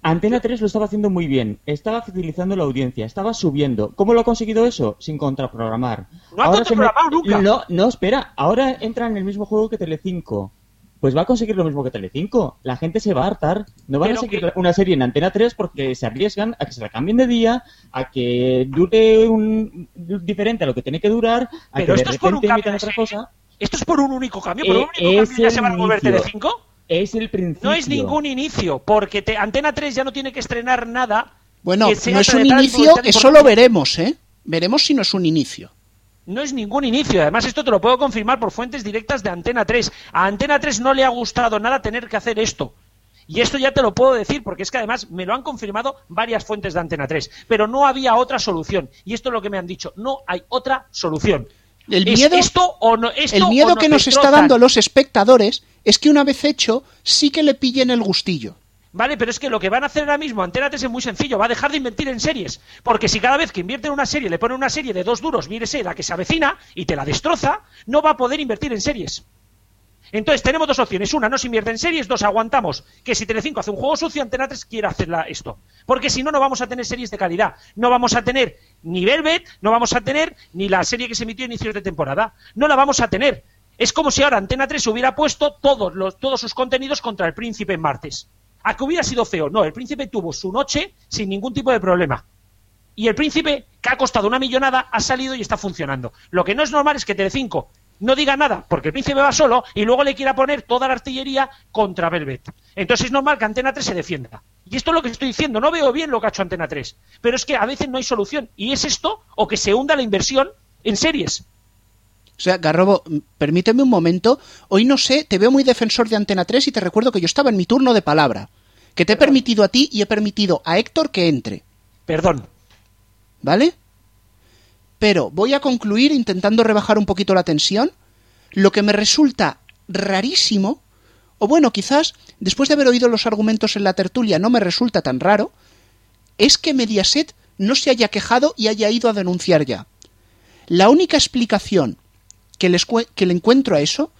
Antena 3 lo estaba haciendo muy bien, estaba fidelizando la audiencia, estaba subiendo. ¿Cómo lo ha conseguido eso? Sin contraprogramar. No ha contraprogramado nunca. No, no, espera, ahora entra en el mismo juego que Telecinco. Pues va a conseguir lo mismo que Telecinco. La gente se va a hartar. No van Pero a seguir que- una serie en Antena 3 porque se arriesgan a que se la cambien de día, a que dure un diferente a lo que tiene que durar, a Pero que de esto es por un repente cambio de otra cosa. ¿Esto es por un único cambio? ¿Por Eh, un único es cambio ya se van a volver. Telecinco? Es el principio. No es ningún inicio, porque te- Antena 3 ya no tiene que estrenar nada. Bueno, no es un inicio, eso lo veremos, ¿eh? Veremos si no es un inicio. No es ningún inicio. Además, esto te lo puedo confirmar por fuentes directas de Antena 3. A Antena 3 no le ha gustado nada tener que hacer esto. Y esto ya te lo puedo decir porque es que además me lo han confirmado varias fuentes de Antena 3. Pero no había otra solución. Y esto es lo que me han dicho. No hay otra solución. El ¿Es miedo, esto o no, esto el o miedo no que nos está dando a los espectadores es que una vez hecho, sí que le pillen el gustillo. Vale, pero es que lo que van a hacer ahora mismo Antena 3 es muy sencillo, va a dejar de invertir en series. Porque si cada vez que invierte en una serie le pone una serie de dos duros, mírese la que se avecina y te la destroza, no va a poder invertir en series. Entonces tenemos dos opciones. Una, no se invierte en series. Dos, aguantamos que si Telecinco hace un juego sucio, Antena 3 quiera hacerla esto. Porque si no, no vamos a tener series de calidad. No vamos a tener ni Velvet, no vamos a tener ni la serie que se emitió a inicios de temporada. No la vamos a tener. Es como si ahora Antena 3 hubiera puesto todos, los, todos sus contenidos contra el príncipe en martes. ¿A que hubiera sido feo? No, el príncipe tuvo su noche sin ningún tipo de problema. Y el príncipe, que ha costado una millonada, ha salido y está funcionando. Lo que no es normal es que Telecinco no diga nada, porque el príncipe va solo, y luego le quiera poner toda la artillería contra Velvet. Entonces es normal que Antena 3 se defienda. Y esto es lo que estoy diciendo, no veo bien lo que ha hecho Antena 3. Pero es que a veces no hay solución. Y es esto, o que se hunda la inversión en series. O sea, Garrobo, permíteme un momento. Hoy no sé, te veo muy defensor de Antena 3 y te recuerdo que yo estaba en mi turno de palabra. Que te he permitido a ti y he permitido a Héctor que entre. Perdón. ¿Vale? Pero voy a concluir intentando rebajar un poquito la tensión. Lo que me resulta rarísimo, o bueno, quizás después de haber oído los argumentos en la tertulia no me resulta tan raro, es que Mediaset no se haya quejado y haya ido a denunciar ya. La única explicación que, les que le encuentro a eso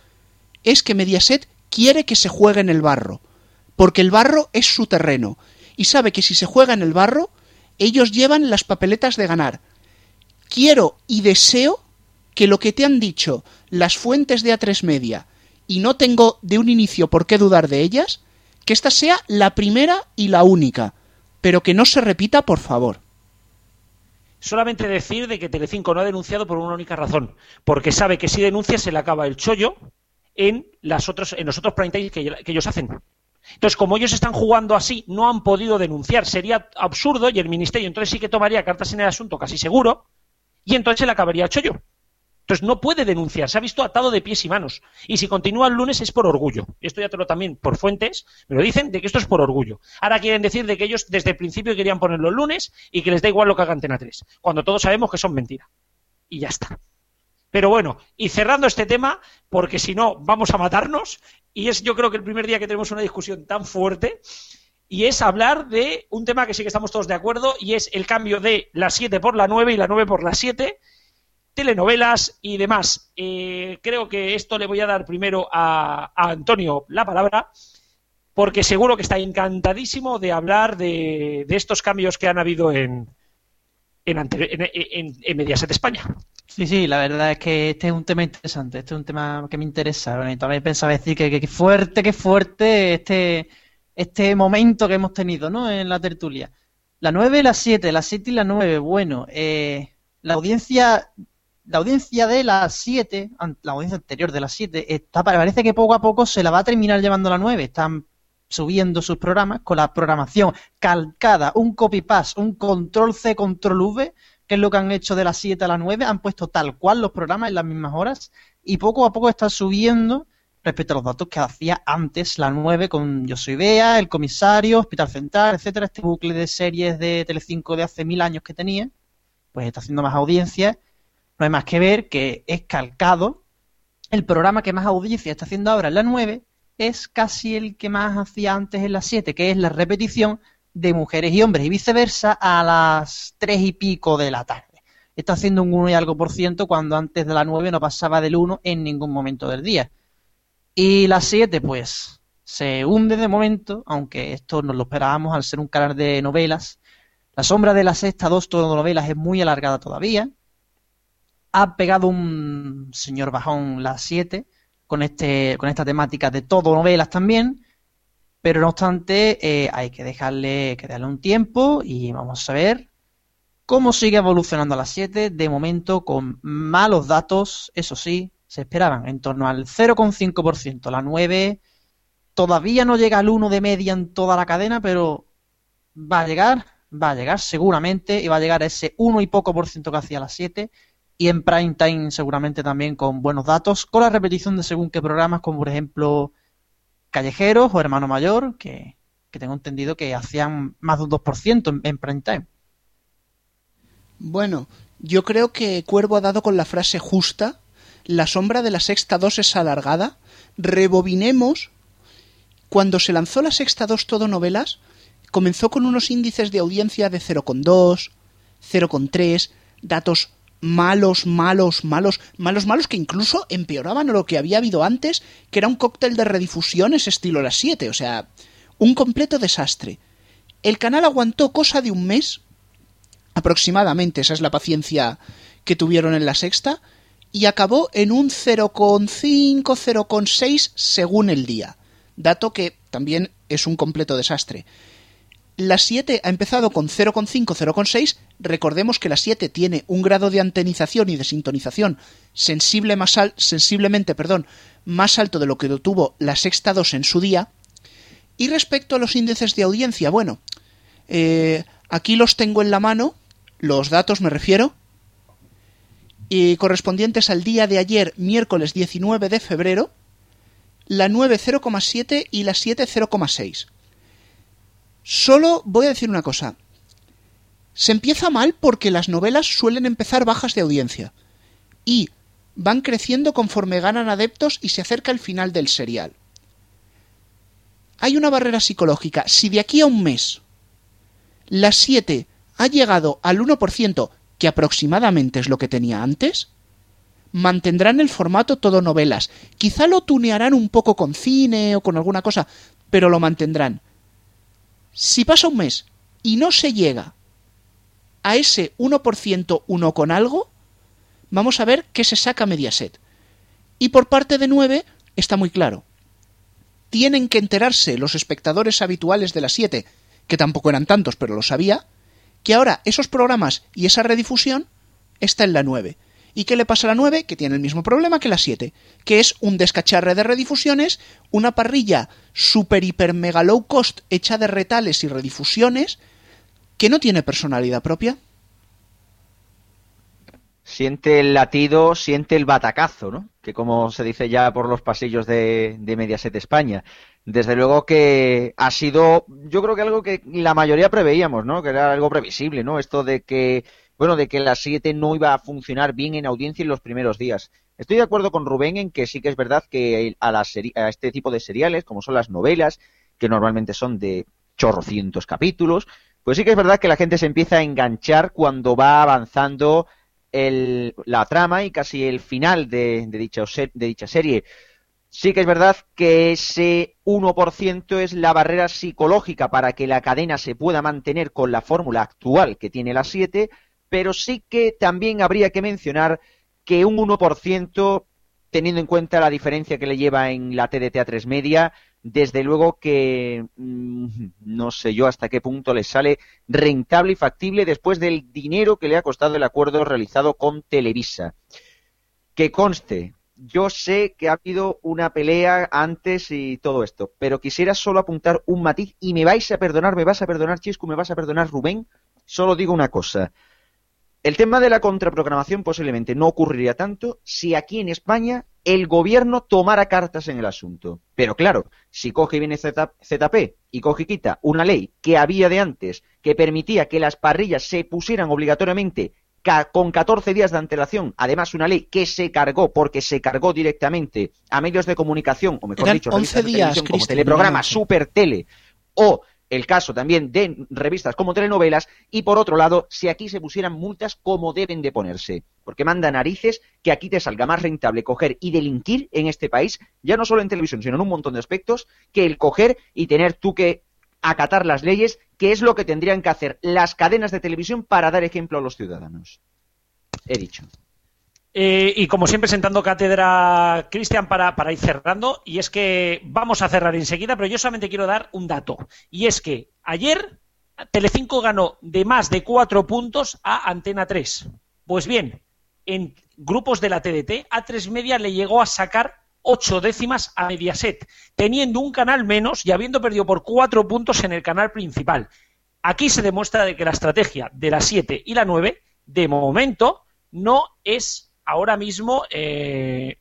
es que Mediaset quiere que se juegue en el barro, porque el barro es su terreno, y sabe que si se juega en el barro, ellos llevan las papeletas de ganar. Quiero y deseo que lo que te han dicho las fuentes de A3 Media, y no tengo de un inicio por qué dudar de ellas, que esta sea la primera y la única, pero que no se repita, por favor. Solamente decir de que Telecinco no ha denunciado por una única razón, porque sabe que si denuncia se le acaba el chollo en las otros, en los otros prime que, que ellos hacen. Entonces, como ellos están jugando así, no han podido denunciar. Sería absurdo y el ministerio entonces sí que tomaría cartas en el asunto, casi seguro, y entonces se le acabaría el chollo. Entonces no puede denunciar, se ha visto atado de pies y manos. Y si continúa el lunes es por orgullo. Esto ya te lo también por fuentes, me lo dicen de que esto es por orgullo. Ahora quieren decir de que ellos desde el principio querían ponerlo el lunes y que les da igual lo que haga Antena 3, cuando todos sabemos que son mentiras. Y ya está. Pero bueno, y cerrando este tema, porque si no vamos a matarnos, y es yo creo que el primer día que tenemos una discusión tan fuerte, y es hablar de un tema que sí que estamos todos de acuerdo, y es el cambio de la 7 por la 9 y la 9 por la 7, telenovelas y demás. Eh, creo que esto le voy a dar primero a, Antonio la palabra, porque seguro que está encantadísimo de hablar de, estos cambios que han habido en, en, en, en- Mediaset España. Sí, sí, la verdad es que este es un tema interesante, este es un tema que me interesa. Bueno, también pensaba decir que, que, que fuerte, que fuerte este, este momento que hemos tenido, ¿no? En la tertulia. La 9 y la 7, la 7 y la 9, bueno, eh, la audiencia, la audiencia de la 7, an- la audiencia anterior de la 7, está, parece que poco a poco se la va a terminar llevando la 9. Están subiendo sus programas con la programación calcada, un copy-paste, un control-C, control-V, que es lo que han hecho de las 7 a las 9, han puesto tal cual los programas en las mismas horas y poco a poco está subiendo respecto a los datos que hacía antes la 9 con Yo Soy Bea, El Comisario, Hospital Central, etcétera, este bucle de series de Telecinco de hace mil años que tenía, pues está haciendo más audiencia. No hay más que ver que es calcado. El programa que más audiencia está haciendo ahora en la 9 es casi el que más hacía antes en la 7, que es la repetición de mujeres y hombres y viceversa a las tres y pico de la tarde. Está haciendo un 1 y algo por ciento cuando antes de la 9 no pasaba del 1 en ningún momento del día. Y la 7 pues se hunde de momento, aunque esto nos lo esperábamos al ser un canal de novelas. La sombra de la sexta, dos novelas es muy alargada todavía. Ha pegado un señor bajón la 7 con, este, con esta temática de todo novelas también pero no obstante eh, hay que dejarle, que un tiempo y vamos a ver cómo sigue evolucionando la 7, de momento con malos datos, eso sí, se esperaban en torno al 0,5%, la 9 todavía no llega al 1 de media en toda la cadena, pero va a llegar, va a llegar seguramente y va a llegar a ese 1 y poco por ciento que hacía la 7 y en prime time seguramente también con buenos datos, con la repetición de según qué programas, como por ejemplo Callejeros o Hermano Mayor, que, que tengo entendido que hacían más de un 2% en, en prime time. Bueno, yo creo que Cuervo ha dado con la frase justa. La sombra de la sexta 2 es alargada. Rebobinemos. Cuando se lanzó la sexta 2 todo novelas, comenzó con unos índices de audiencia de 0,2, 0,3, datos malos, malos, malos, malos, malos que incluso empeoraban lo que había habido antes, que era un cóctel de redifusiones estilo las 7, o sea, un completo desastre. El canal aguantó cosa de un mes, aproximadamente, esa es la paciencia que tuvieron en la sexta, y acabó en un 0,5, 0,6 según el día, dato que también es un completo desastre. La 7 ha empezado con 0,5, 0,6. Recordemos que la 7 tiene un grado de antenización y de sintonización sensible más sensiblemente perdón, más alto de lo que tuvo la sexta 2 en su día. Y respecto a los índices de audiencia, bueno, eh, aquí los tengo en la mano, los datos me refiero, y correspondientes al día de ayer, miércoles 19 de febrero, la 9 0,7 y la 7 0,6. Solo voy a decir una cosa. Se empieza mal porque las novelas suelen empezar bajas de audiencia y van creciendo conforme ganan adeptos y se acerca el final del serial. Hay una barrera psicológica. Si de aquí a un mes las 7 ha llegado al 1%, que aproximadamente es lo que tenía antes, mantendrán el formato todo novelas. Quizá lo tunearán un poco con cine o con alguna cosa, pero lo mantendrán. Si pasa un mes y no se llega a ese 1% uno con algo, vamos a ver qué se saca Mediaset. Y por parte de 9 está muy claro. Tienen que enterarse los espectadores habituales de las 7, que tampoco eran tantos, pero lo sabía, que ahora esos programas y esa redifusión está en la 9. ¿Y qué le pasa a la 9? Que tiene el mismo problema que la 7, que es un descacharre de redifusiones, una parrilla super hiper mega low cost hecha de retales y redifusiones que no tiene personalidad propia. Siente el latido, siente el batacazo, ¿no? Que como se dice ya por los pasillos de, de Mediaset España. Desde luego que ha sido, yo creo que algo que la mayoría preveíamos, ¿no? Que era algo previsible, ¿no? Esto de que bueno, de que la 7 no iba a funcionar bien en audiencia en los primeros días. Estoy de acuerdo con Rubén en que sí que es verdad que a, a este tipo de seriales, como son las novelas, que normalmente son de chorrocientos capítulos, pues sí que es verdad que la gente se empieza a enganchar cuando va avanzando la trama y casi el final de, dicha, de dicha serie. Sí que es verdad que ese 1% es la barrera psicológica para que la cadena se pueda mantener con la fórmula actual que tiene la 7, pero sí que también habría que mencionar que un 1%, teniendo en cuenta la diferencia que le lleva en la TDT a 3 media, desde luego que mm, no sé yo hasta qué punto le sale rentable y factible después del dinero que le ha costado el acuerdo realizado con Televisa. Que conste, yo sé que ha habido una pelea antes y todo esto, pero quisiera solo apuntar un matiz y me vais a perdonar, me vas a perdonar Chisco, me vas a perdonar Rubén, solo digo una cosa. El tema de la contraprogramación posiblemente no ocurriría tanto si aquí en España el gobierno tomara cartas en el asunto. Pero claro, si coge y viene ZP y coge y quita una ley que había de antes que permitía que las parrillas se pusieran obligatoriamente con 14 días de antelación, además una ley que se cargó porque se cargó directamente a medios de comunicación, o mejor dicho, 11 días, como teleprograma, super tele o el caso también de revistas como telenovelas y por otro lado, si aquí se pusieran multas como deben de ponerse, porque manda narices que aquí te salga más rentable coger y delinquir en este país, ya no solo en televisión, sino en un montón de aspectos, que el coger y tener tú que acatar las leyes, que es lo que tendrían que hacer las cadenas de televisión para dar ejemplo a los ciudadanos. He dicho. Eh, y como siempre, sentando cátedra, Cristian, para, ir cerrando, y es que vamos a cerrar enseguida, pero yo solamente quiero dar un dato, y es que ayer Telecinco ganó de más de cuatro puntos a Antena 3. Pues bien, en grupos de la TDT, A3 Media le llegó a sacar ocho décimas a Mediaset, teniendo un canal menos y habiendo perdido por cuatro puntos en el canal principal. Aquí se demuestra de que la estrategia de la 7 y la 9, de momento, no es ahora mismo eh,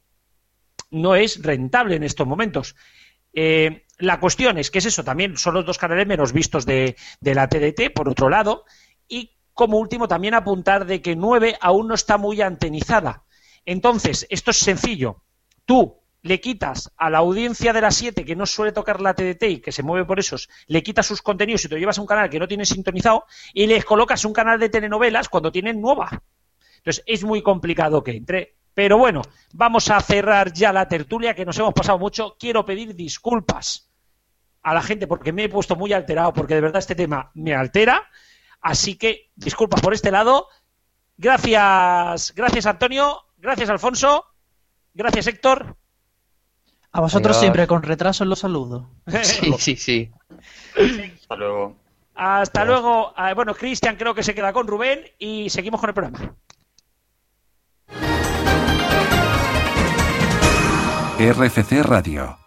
no es rentable en estos momentos. Eh, la cuestión es que es eso, también son los dos canales menos vistos de, la TDT, por otro lado, y como último, también apuntar de que 9 aún no está muy antenizada. Entonces, esto es sencillo. Tú le quitas a la audiencia de las 7 que no suele tocar la TDT y que se mueve por esos, le quitas sus contenidos y te lo llevas a un canal que no tiene sintonizado y les colocas un canal de telenovelas cuando tienen nueva. Entonces, es muy complicado que entre. Pero bueno, vamos a cerrar ya la tertulia, que nos hemos pasado mucho. Quiero pedir disculpas a la gente porque me he puesto muy alterado, porque de verdad este tema me altera. Así que disculpas por este lado. Gracias, gracias Antonio, gracias Alfonso, gracias Héctor. A vosotros Adiós. siempre con retraso los saludo. Sí, sí, sí. Hasta luego. Hasta luego. Ah, Bueno, Cristian creo que se queda con Rubén y seguimos con el programa. RFC Radio.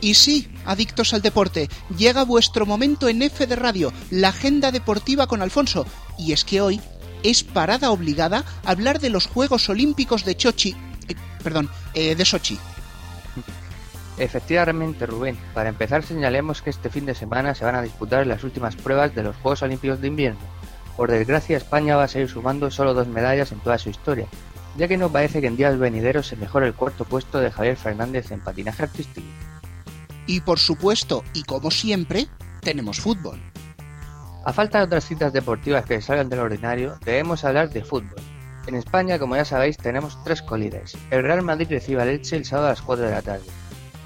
Y sí, adictos al deporte, llega vuestro momento en F de Radio, la agenda deportiva con Alfonso. Y es que hoy es parada obligada hablar de los Juegos Olímpicos de Chochi. Eh, perdón, eh, de Sochi. Efectivamente, Rubén. Para empezar, señalemos que este fin de semana se van a disputar las últimas pruebas de los Juegos Olímpicos de Invierno. Por desgracia, España va a seguir sumando solo dos medallas en toda su historia, ya que no parece que en días venideros se mejore el cuarto puesto de Javier Fernández en patinaje artístico. Y por supuesto, y como siempre, tenemos fútbol. A falta de otras citas deportivas que salgan del ordinario, debemos hablar de fútbol. En España, como ya sabéis, tenemos tres colíderes. El Real Madrid recibe al Elche el sábado a las 4 de la tarde.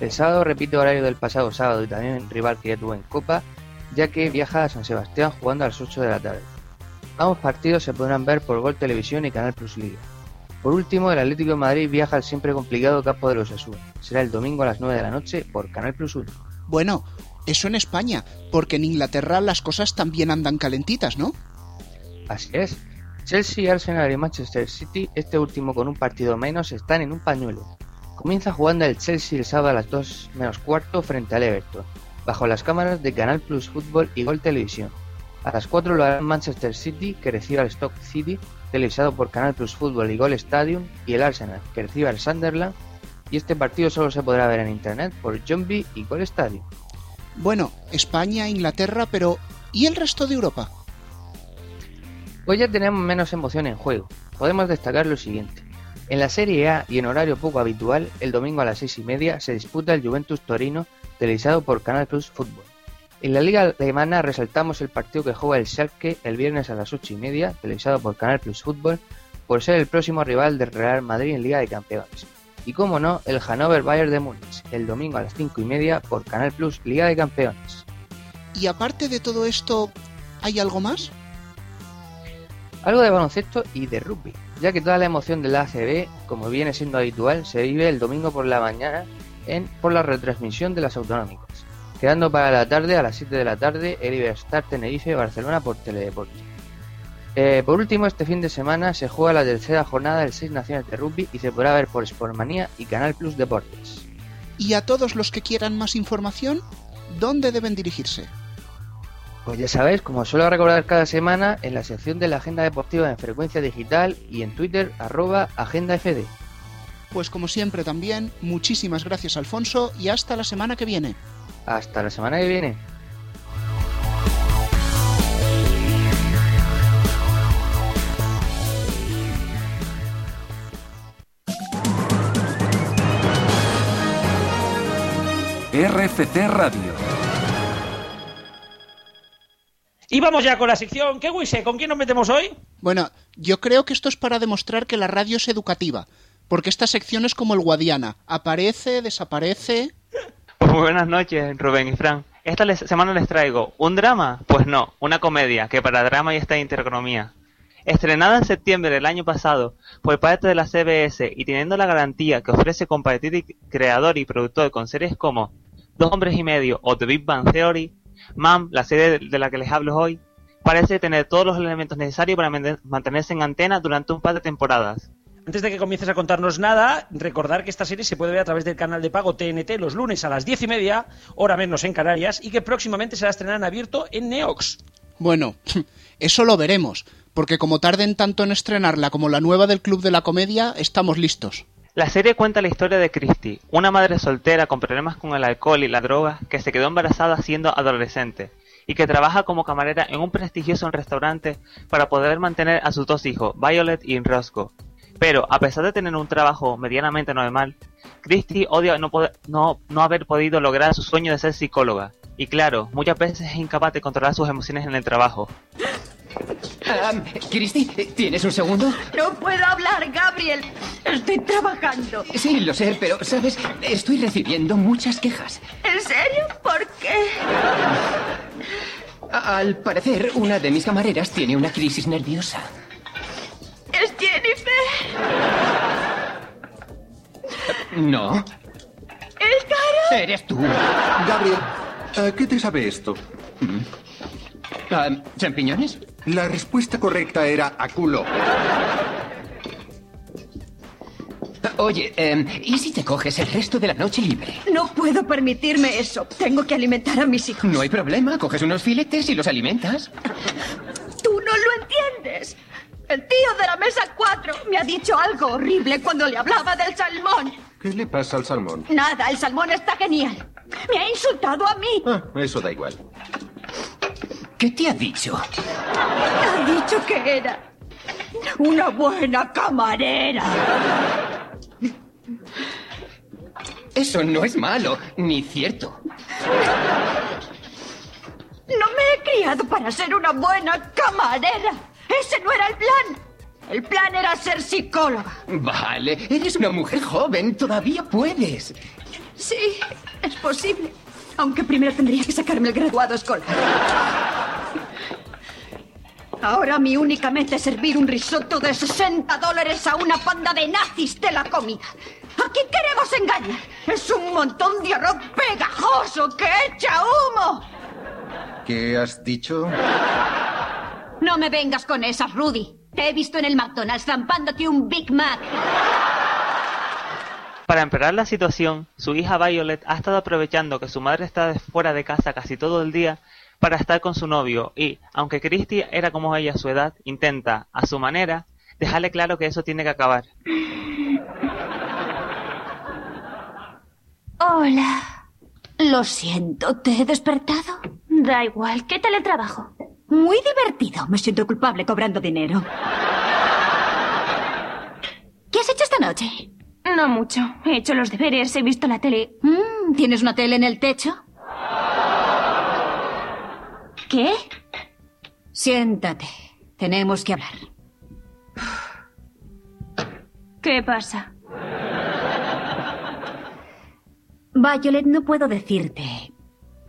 El sábado repite horario del pasado sábado y también rival que ya tuvo en Copa, ya que viaja a San Sebastián jugando a las 8 de la tarde. Ambos partidos se podrán ver por Gol Televisión y Canal Plus Liga. Por último, el Atlético de Madrid viaja al siempre complicado campo de los Asuna. Será el domingo a las 9 de la noche por Canal Plus 1. Bueno, eso en España, porque en Inglaterra las cosas también andan calentitas, ¿no? Así es. Chelsea, Arsenal y Manchester City, este último con un partido menos, están en un pañuelo. Comienza jugando el Chelsea el sábado a las 2 menos cuarto frente al Everton, bajo las cámaras de Canal Plus Fútbol y Gol Televisión. A las 4 lo hará Manchester City, que recibe al Stock City, televisado por Canal Plus Fútbol y Gol Stadium, y el Arsenal, que recibe al Sunderland, y este partido solo se podrá ver en internet por B y Gol Stadium. Bueno, España, Inglaterra, pero ¿y el resto de Europa? Pues ya tenemos menos emoción en juego. Podemos destacar lo siguiente. En la Serie A y en horario poco habitual, el domingo a las seis y media se disputa el Juventus Torino, televisado por Canal Plus Fútbol. En la liga alemana resaltamos el partido que juega el Schalke el viernes a las ocho y media, televisado por Canal Plus Fútbol, por ser el próximo rival del Real Madrid en Liga de Campeones. Y como no, el Hannover Bayern de Múnich, el domingo a las cinco y media por Canal Plus Liga de Campeones. Y aparte de todo esto, ¿hay algo más? Algo de baloncesto y de rugby, ya que toda la emoción de la ACB, como viene siendo habitual, se vive el domingo por la mañana en, por la retransmisión de las autonómicas, quedando para la tarde a las 7 de la tarde el Iberstar Tenerife Barcelona por Teledeporte. Eh, por último, este fin de semana se juega la tercera jornada del Seis Naciones de Rugby y se podrá ver por Sportmanía y Canal Plus Deportes. Y a todos los que quieran más información, ¿dónde deben dirigirse? Pues ya sabéis, como suelo recordar cada semana, en la sección de la agenda deportiva en frecuencia digital y en Twitter, arroba agendafd. Pues como siempre también, muchísimas gracias Alfonso y hasta la semana que viene. Hasta la semana que viene. RFC Radio. Y vamos ya con la sección. ¿Qué Wise? ¿Con quién nos metemos hoy? Bueno, yo creo que esto es para demostrar que la radio es educativa, porque esta sección es como el Guadiana, aparece, desaparece. Pues muy buenas noches, Rubén y Fran. Esta les- semana les traigo un drama, pues no, una comedia, que para drama ya está en intereconomía. Estrenada en septiembre del año pasado por parte de la CBS y teniendo la garantía que ofrece compartir creador y productor con series como Dos hombres y medio o The Big Bang Theory, Mam, la serie de la que les hablo hoy, parece tener todos los elementos necesarios para mantenerse en antena durante un par de temporadas. Antes de que comiences a contarnos nada, recordar que esta serie se puede ver a través del canal de pago TNT los lunes a las diez y media, hora menos en Canarias, y que próximamente será estrenada en abierto en Neox. Bueno, eso lo veremos, porque como tarden tanto en estrenarla como la nueva del Club de la Comedia, estamos listos. La serie cuenta la historia de Christy, una madre soltera con problemas con el alcohol y la droga que se quedó embarazada siendo adolescente y que trabaja como camarera en un prestigioso restaurante para poder mantener a sus dos hijos, Violet y Roscoe. Pero, a pesar de tener un trabajo medianamente normal, Christy odia no, no, no haber podido lograr su sueño de ser psicóloga. Y claro, muchas veces es incapaz de controlar sus emociones en el trabajo. Cristi, ¿tienes un segundo? No puedo hablar, Gabriel. Estoy trabajando. Sí, lo sé, pero, ¿sabes? Estoy recibiendo muchas quejas. ¿En serio? ¿Por qué? Al parecer, una de mis camareras tiene una crisis nerviosa. ¿Es Jennifer? No, ¿Es Caro? eres tú. Gabriel, ¿a qué te sabe esto? Ah, ¿Champiñones? La respuesta correcta era a culo. Oye, em, ¿y si te coges el resto de la noche libre? No puedo permitirme eso. Tengo que alimentar a mis hijos. No hay problema, coges unos filetes y los alimentas. Tú no lo entiendes. El tío de la mesa 4 me ha dicho algo horrible cuando le hablaba del salmón. ¿Qué le pasa al salmón? Nada, el salmón está genial. Me ha insultado a mí. Ah, eso da igual. ¿Qué te ha dicho? Ha dicho que era una buena camarera. Eso no es malo, ni cierto. No me he criado para ser una buena camarera. Ese no era el plan. El plan era ser psicóloga. Vale, eres una mujer joven, todavía puedes. Sí, es posible. Aunque primero tendría que sacarme el graduado escolar. Ahora mi única meta es servir un risotto de 60 dólares a una panda de nazis de la comida. ¿A quién queremos engañar? Es un montón de arroz pegajoso que echa humo. ¿Qué has dicho? No me vengas con esas, Rudy. Te he visto en el McDonald's zampándote un Big Mac. Para empeorar la situación, su hija Violet ha estado aprovechando que su madre está fuera de casa casi todo el día para estar con su novio y, aunque Christy era como ella a su edad, intenta, a su manera, dejarle claro que eso tiene que acabar. Hola. Lo siento, ¿te he despertado? Da igual, ¿qué tal el trabajo? Muy divertido. Me siento culpable cobrando dinero. ¿Qué has hecho esta noche? No mucho. He hecho los deberes, he visto la tele. Mm, ¿Tienes una tele en el techo? ¿Qué? Siéntate. Tenemos que hablar. ¿Qué pasa? Violet, no puedo decirte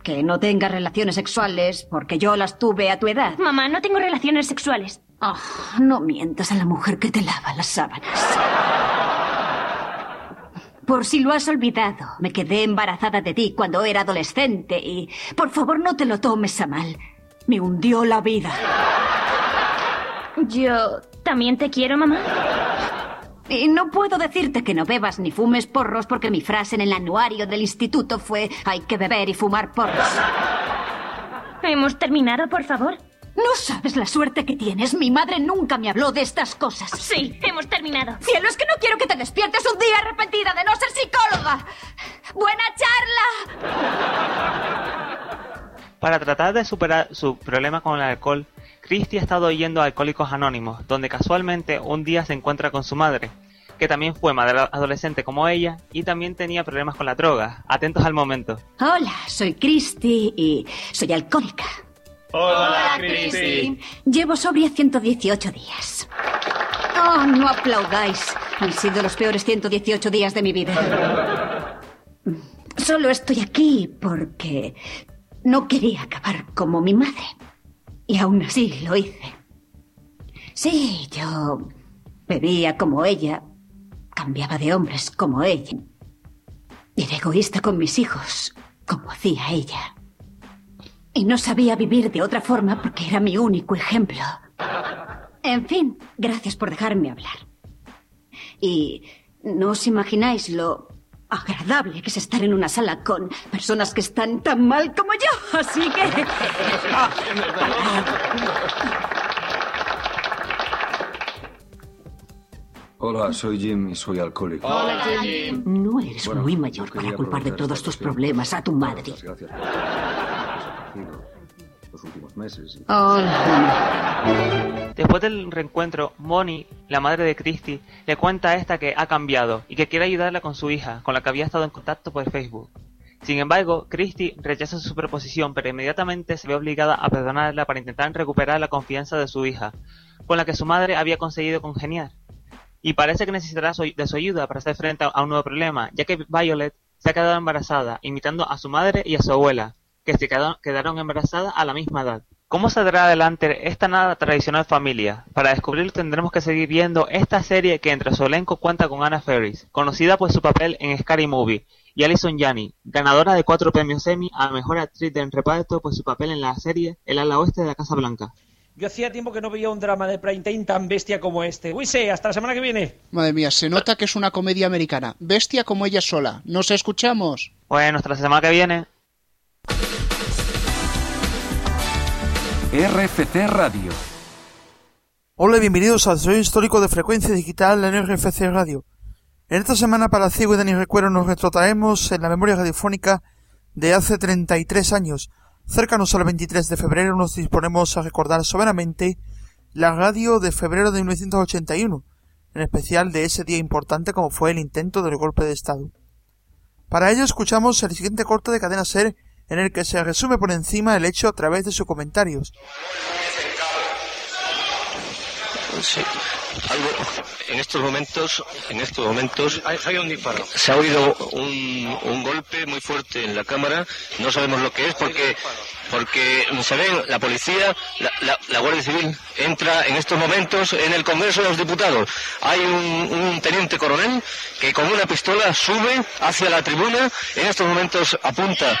que no tengas relaciones sexuales porque yo las tuve a tu edad. Mamá, no tengo relaciones sexuales. Ah, no mientas a la mujer que te lava las sábanas. Por si lo has olvidado, me quedé embarazada de ti cuando era adolescente y, por favor, no te lo tomes a mal. Me hundió la vida. Yo también te quiero, mamá. Y no puedo decirte que no bebas ni fumes porros porque mi frase en el anuario del instituto fue hay que beber y fumar porros. ¿Hemos terminado, por favor? No sabes la suerte que tienes. Mi madre nunca me habló de estas cosas. Sí, hemos terminado. Cielo, es que no quiero que te despiertes un día arrepentida de no ser psicóloga. Buena charla. Para tratar de superar su problema con el alcohol, Christy ha estado yendo a Alcohólicos Anónimos, donde casualmente un día se encuentra con su madre, que también fue madre adolescente como ella y también tenía problemas con la droga. Atentos al momento. Hola, soy Christy y soy alcohólica. Hola, Christy. Llevo sobria 118 días. Oh, no aplaudáis. Han sido los peores 118 días de mi vida. Solo estoy aquí porque no quería acabar como mi madre. Y aún así lo hice. Sí, yo bebía como ella, cambiaba de hombres como ella. Y era egoísta con mis hijos, como hacía ella. Y no sabía vivir de otra forma porque era mi único ejemplo. En fin, gracias por dejarme hablar. Y no os imagináis lo agradable que es estar en una sala con personas que están tan mal como yo. Así que... Hola, soy Jim y soy alcohólico. No eres Bueno, muy mayor yo quería para culpar de todos tus problemas a tu madre. Gracias. Los últimos meses. Después del reencuentro, Moni, la madre de Christy, le cuenta a esta que ha cambiado y que quiere ayudarla con su hija, con la que había estado en contacto por Facebook. Sin embargo, Christy rechaza su proposición, pero inmediatamente se ve obligada a perdonarla para intentar recuperar la confianza de su hija, con la que su madre había conseguido congeniar. Y parece que necesitará de su ayuda para hacer frente a- a un nuevo problema, ya que Violet se ha quedado embarazada, imitando a su madre y a su abuela, que se quedaron, quedaron embarazadas a la misma edad. ¿Cómo saldrá adelante esta nada tradicional familia? Para descubrirlo tendremos que seguir viendo esta serie que entre su elenco cuenta con Anna Ferris, conocida por su papel en Scary Movie, y Alison Janney, ganadora de cuatro premios Emmy a Mejor Actriz de reparto por su papel en la serie El ala oeste de la Casa Blanca. Yo hacía tiempo que no veía un drama de prime time tan bestia como este. Wise, hasta la semana que viene. Madre mía, se nota que es una comedia americana. Bestia como ella sola. ¿Nos escuchamos? Bueno, hasta la semana que viene. RFC Radio. Hola bienvenidos al Desarrollo Histórico de Frecuencia Digital en RFC Radio. En esta semana para Ciego y Dani Recuero nos retrotraemos en la memoria radiofónica de hace 33 años. Cercanos al 23 de febrero nos disponemos a recordar soberanamente la radio de febrero de 1981, en especial de ese día importante como fue el intento del golpe de Estado. Para ello escuchamos el siguiente corte de Cadena Ser en el que se resume por encima el hecho a través de sus comentarios. Sí, algo en estos momentos, en estos momentos Se ha oído un, un golpe muy fuerte en la cámara. No sabemos lo que es porque porque se ven la policía, la, la- la Guardia Civil entra en estos momentos en el Congreso de los Diputados. Hay un, un teniente coronel que con una pistola sube hacia la tribuna. En estos momentos apunta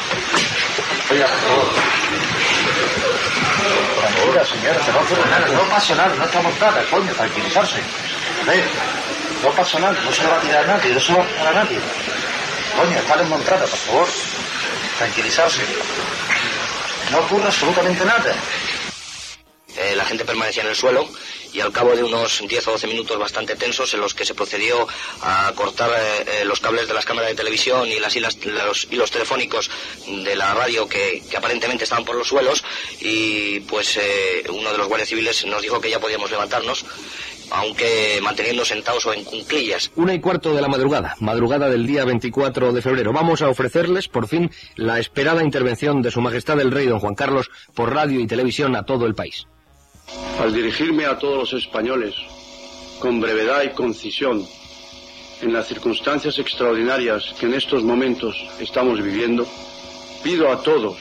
Oiga, por favor. Tranquila, señora, que no ocurre nada, no pasa nada, no estamos nada, coño, tranquilizarse. Ver, no pasa nada, no se le va a tirar a nadie, no se va a tirar a nadie. Coño, está desmontada, por favor. Tranquilizarse. No ocurre absolutamente nada. Eh, la gente permanecía en el suelo y al cabo de unos 10 o 12 minutos bastante tensos en los que se procedió a cortar eh, eh, los cables de las cámaras de televisión y las los hilos telefónicos de la radio que, que aparentemente estaban por los suelos y pues eh, uno de los guardias civiles nos dijo que ya podíamos levantarnos aunque manteniendo sentados o en cunclillas. Una y cuarto de la madrugada, madrugada del día 24 de febrero. Vamos a ofrecerles, por fin, la esperada intervención de Su Majestad el Rey Don Juan Carlos por radio y televisión a todo el país. Al dirigirme a todos los españoles, con brevedad y concisión, en las circunstancias extraordinarias que en estos momentos estamos viviendo, pido a todos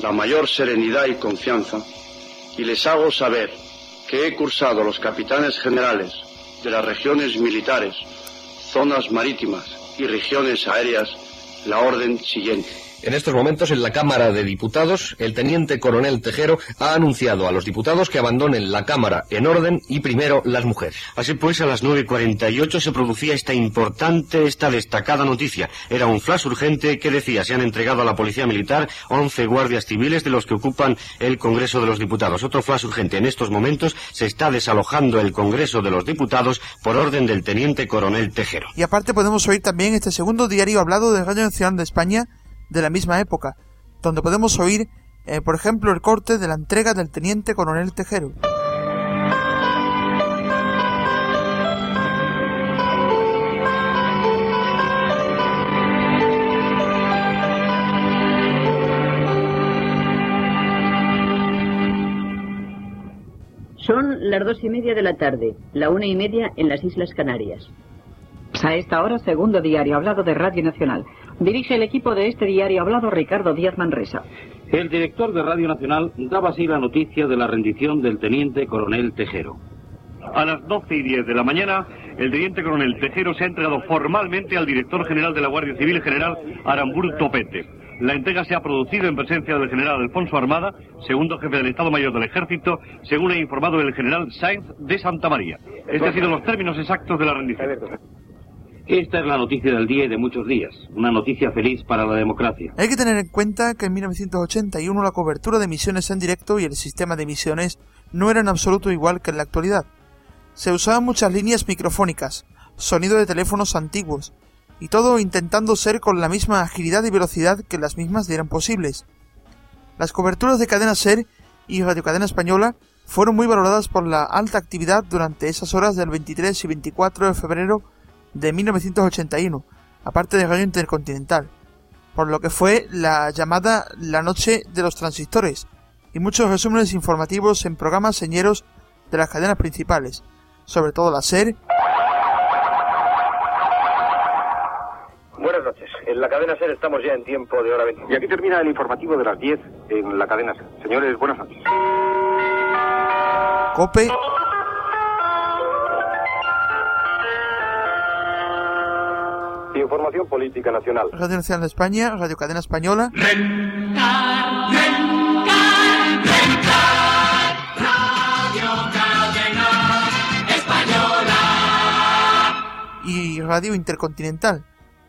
la mayor serenidad y confianza y les hago saber que he cursado a los capitanes generales de las regiones militares, zonas marítimas y regiones aéreas la orden siguiente. En estos momentos, en la Cámara de Diputados, el teniente coronel Tejero ha anunciado a los diputados que abandonen la Cámara en orden y primero las mujeres. Así pues, a las 9.48 se producía esta importante, esta destacada noticia. Era un flash urgente que decía se han entregado a la Policía Militar 11 guardias civiles de los que ocupan el Congreso de los Diputados. Otro flash urgente. En estos momentos se está desalojando el Congreso de los Diputados por orden del teniente coronel Tejero. Y aparte podemos oír también este segundo diario hablado de Radio Nacional de España de la misma época, donde podemos oír, eh, por ejemplo, el corte de la entrega del teniente coronel Tejero. Son las dos y media de la tarde, la una y media en las Islas Canarias. A esta hora, segundo diario hablado de Radio Nacional. Dirige el equipo de este diario hablado Ricardo Díaz Manresa. El director de Radio Nacional daba así la noticia de la rendición del teniente coronel Tejero. A las 12 y 10 de la mañana, el teniente coronel Tejero se ha entregado formalmente al director general de la Guardia Civil, general Aramburu Topete. La entrega se ha producido en presencia del general Alfonso Armada, segundo jefe del Estado Mayor del Ejército, según ha informado el general Sainz de Santa María. Estos han sido los términos exactos de la rendición. Esta es la noticia del día y de muchos días. Una noticia feliz para la democracia. Hay que tener en cuenta que en 1981 la cobertura de emisiones en directo y el sistema de emisiones no era en absoluto igual que en la actualidad. Se usaban muchas líneas microfónicas, sonido de teléfonos antiguos, y todo intentando ser con la misma agilidad y velocidad que las mismas dieran posibles. Las coberturas de cadena SER y Radio Cadena Española fueron muy valoradas por la alta actividad durante esas horas del 23 y 24 de febrero de 1981, aparte de Radio Intercontinental, por lo que fue la llamada La Noche de los Transistores, y muchos resúmenes informativos en programas señeros de las cadenas principales, sobre todo la SER. Buenas noches. En la cadena SER estamos ya en tiempo de hora 20. Y aquí termina el informativo de las 10 en la cadena SER. Señores, buenas noches. COPE. Información política nacional. Radio Nacional de España, Radio Cadena Española. Y Radio Intercontinental,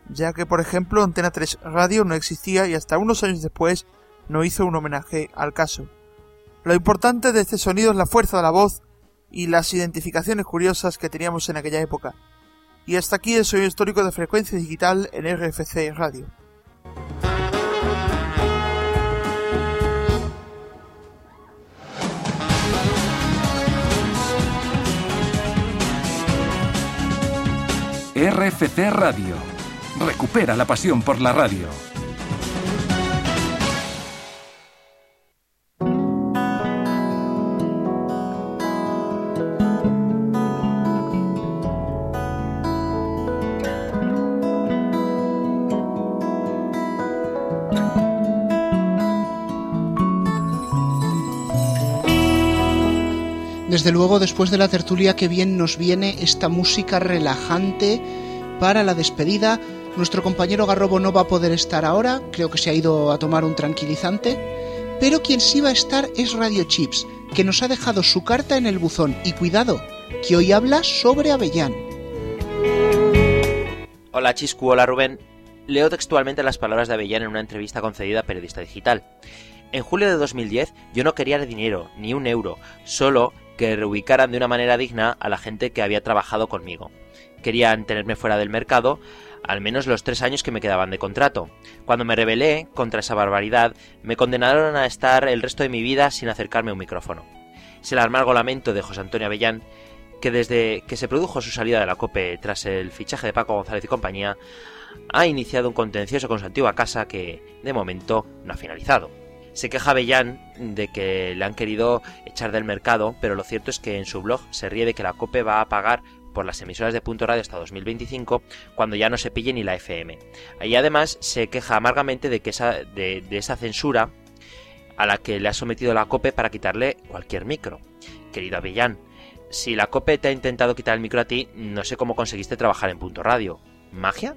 ya que por ejemplo Antena 3 Radio no existía y hasta unos años después no hizo un homenaje al caso. Lo importante de este sonido es la fuerza de la voz y las identificaciones curiosas que teníamos en aquella época. Y hasta aquí el sonido histórico de frecuencia digital en RFC Radio. RFC Radio. Recupera la pasión por la radio. Desde luego, después de la tertulia, que bien nos viene esta música relajante para la despedida. Nuestro compañero Garrobo no va a poder estar ahora, creo que se ha ido a tomar un tranquilizante. Pero quien sí va a estar es Radio Chips, que nos ha dejado su carta en el buzón. Y cuidado, que hoy habla sobre Avellán. Hola Chiscu, hola Rubén. Leo textualmente las palabras de Avellán en una entrevista concedida a Periodista Digital. En julio de 2010 yo no quería dinero, ni un euro, solo que reubicaran de una manera digna a la gente que había trabajado conmigo. Querían tenerme fuera del mercado, al menos los tres años que me quedaban de contrato. Cuando me rebelé contra esa barbaridad, me condenaron a estar el resto de mi vida sin acercarme a un micrófono. Es el amargo lamento de José Antonio Avellán, que desde que se produjo su salida de la COPE tras el fichaje de Paco González y compañía, ha iniciado un contencioso con su antigua casa que, de momento, no ha finalizado. Se queja Bellán de que le han querido echar del mercado, pero lo cierto es que en su blog se ríe de que la COPE va a pagar por las emisoras de punto radio hasta 2025, cuando ya no se pille ni la FM. Y además se queja amargamente de, que esa, de, de esa censura a la que le ha sometido la COPE para quitarle cualquier micro. Querido Avellán, si la COPE te ha intentado quitar el micro a ti, no sé cómo conseguiste trabajar en punto radio. ¿Magia?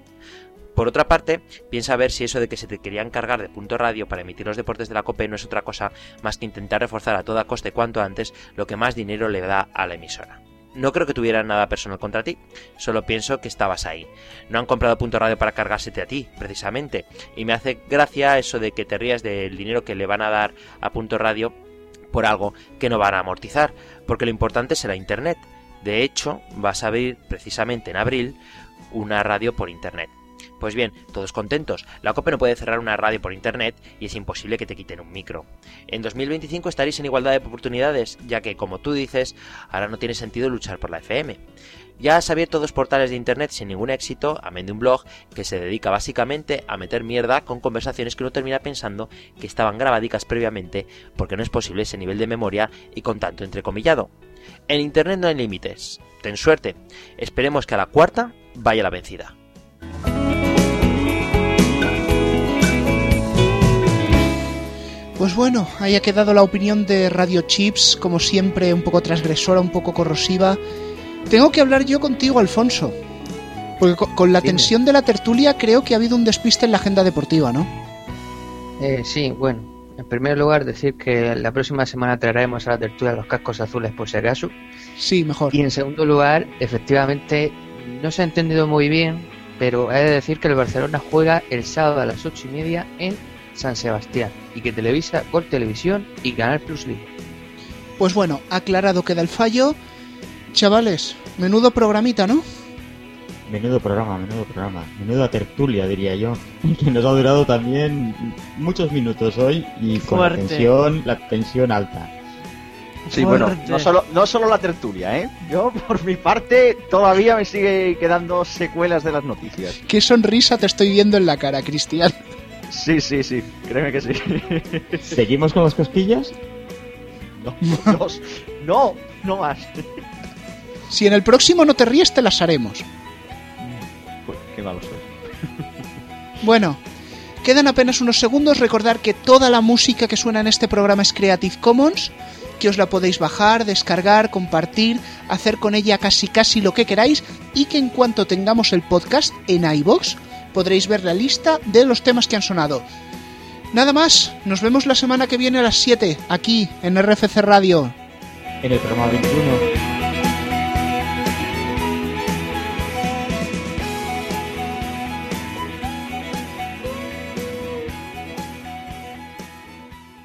Por otra parte, piensa ver si eso de que se te querían cargar de punto radio para emitir los deportes de la COPE no es otra cosa más que intentar reforzar a toda coste cuanto antes lo que más dinero le da a la emisora. No creo que tuvieran nada personal contra ti, solo pienso que estabas ahí. No han comprado punto radio para cargársete a ti, precisamente, y me hace gracia eso de que te rías del dinero que le van a dar a punto radio por algo que no van a amortizar, porque lo importante será internet. De hecho, vas a abrir precisamente en abril una radio por internet. Pues bien, todos contentos. La COPE no puede cerrar una radio por internet y es imposible que te quiten un micro. En 2025 estaréis en igualdad de oportunidades, ya que, como tú dices, ahora no tiene sentido luchar por la FM. Ya has abierto dos portales de internet sin ningún éxito, amén de un blog que se dedica básicamente a meter mierda con conversaciones que uno termina pensando que estaban grabadicas previamente porque no es posible ese nivel de memoria y con tanto entrecomillado. En internet no hay límites. Ten suerte. Esperemos que a la cuarta vaya la vencida. Pues bueno, ahí ha quedado la opinión de Radio Chips, como siempre, un poco transgresora, un poco corrosiva. Tengo que hablar yo contigo, Alfonso. Porque co- con la tensión de la tertulia creo que ha habido un despiste en la agenda deportiva, ¿no? Eh, sí, bueno. En primer lugar, decir que la próxima semana traeremos a la tertulia los cascos azules por si acaso. Sí, mejor. Y en segundo lugar, efectivamente, no se ha entendido muy bien, pero he de decir que el Barcelona juega el sábado a las ocho y media en San Sebastián y que televisa Gol Televisión y Canal Plus Libre. Pues bueno, aclarado queda el fallo. Chavales, menudo programita, ¿no? Menudo programa, menudo programa. Menuda tertulia, diría yo. Que nos ha durado también muchos minutos hoy y con la tensión, la tensión alta. Sí, bueno, no solo, no solo la tertulia, ¿eh? Yo, por mi parte, todavía me sigue quedando secuelas de las noticias. Qué sonrisa te estoy viendo en la cara, Cristian. Sí, sí, sí, créeme que sí. ¿Seguimos con las cosquillas? No, no, no, no más. Si en el próximo no te ríes, te las haremos. Pues, qué malo soy. Bueno, quedan apenas unos segundos. Recordar que toda la música que suena en este programa es Creative Commons, que os la podéis bajar, descargar, compartir, hacer con ella casi casi lo que queráis y que en cuanto tengamos el podcast en iBox podréis ver la lista de los temas que han sonado. Nada más, nos vemos la semana que viene a las 7 aquí en RFC Radio. En el programa 21.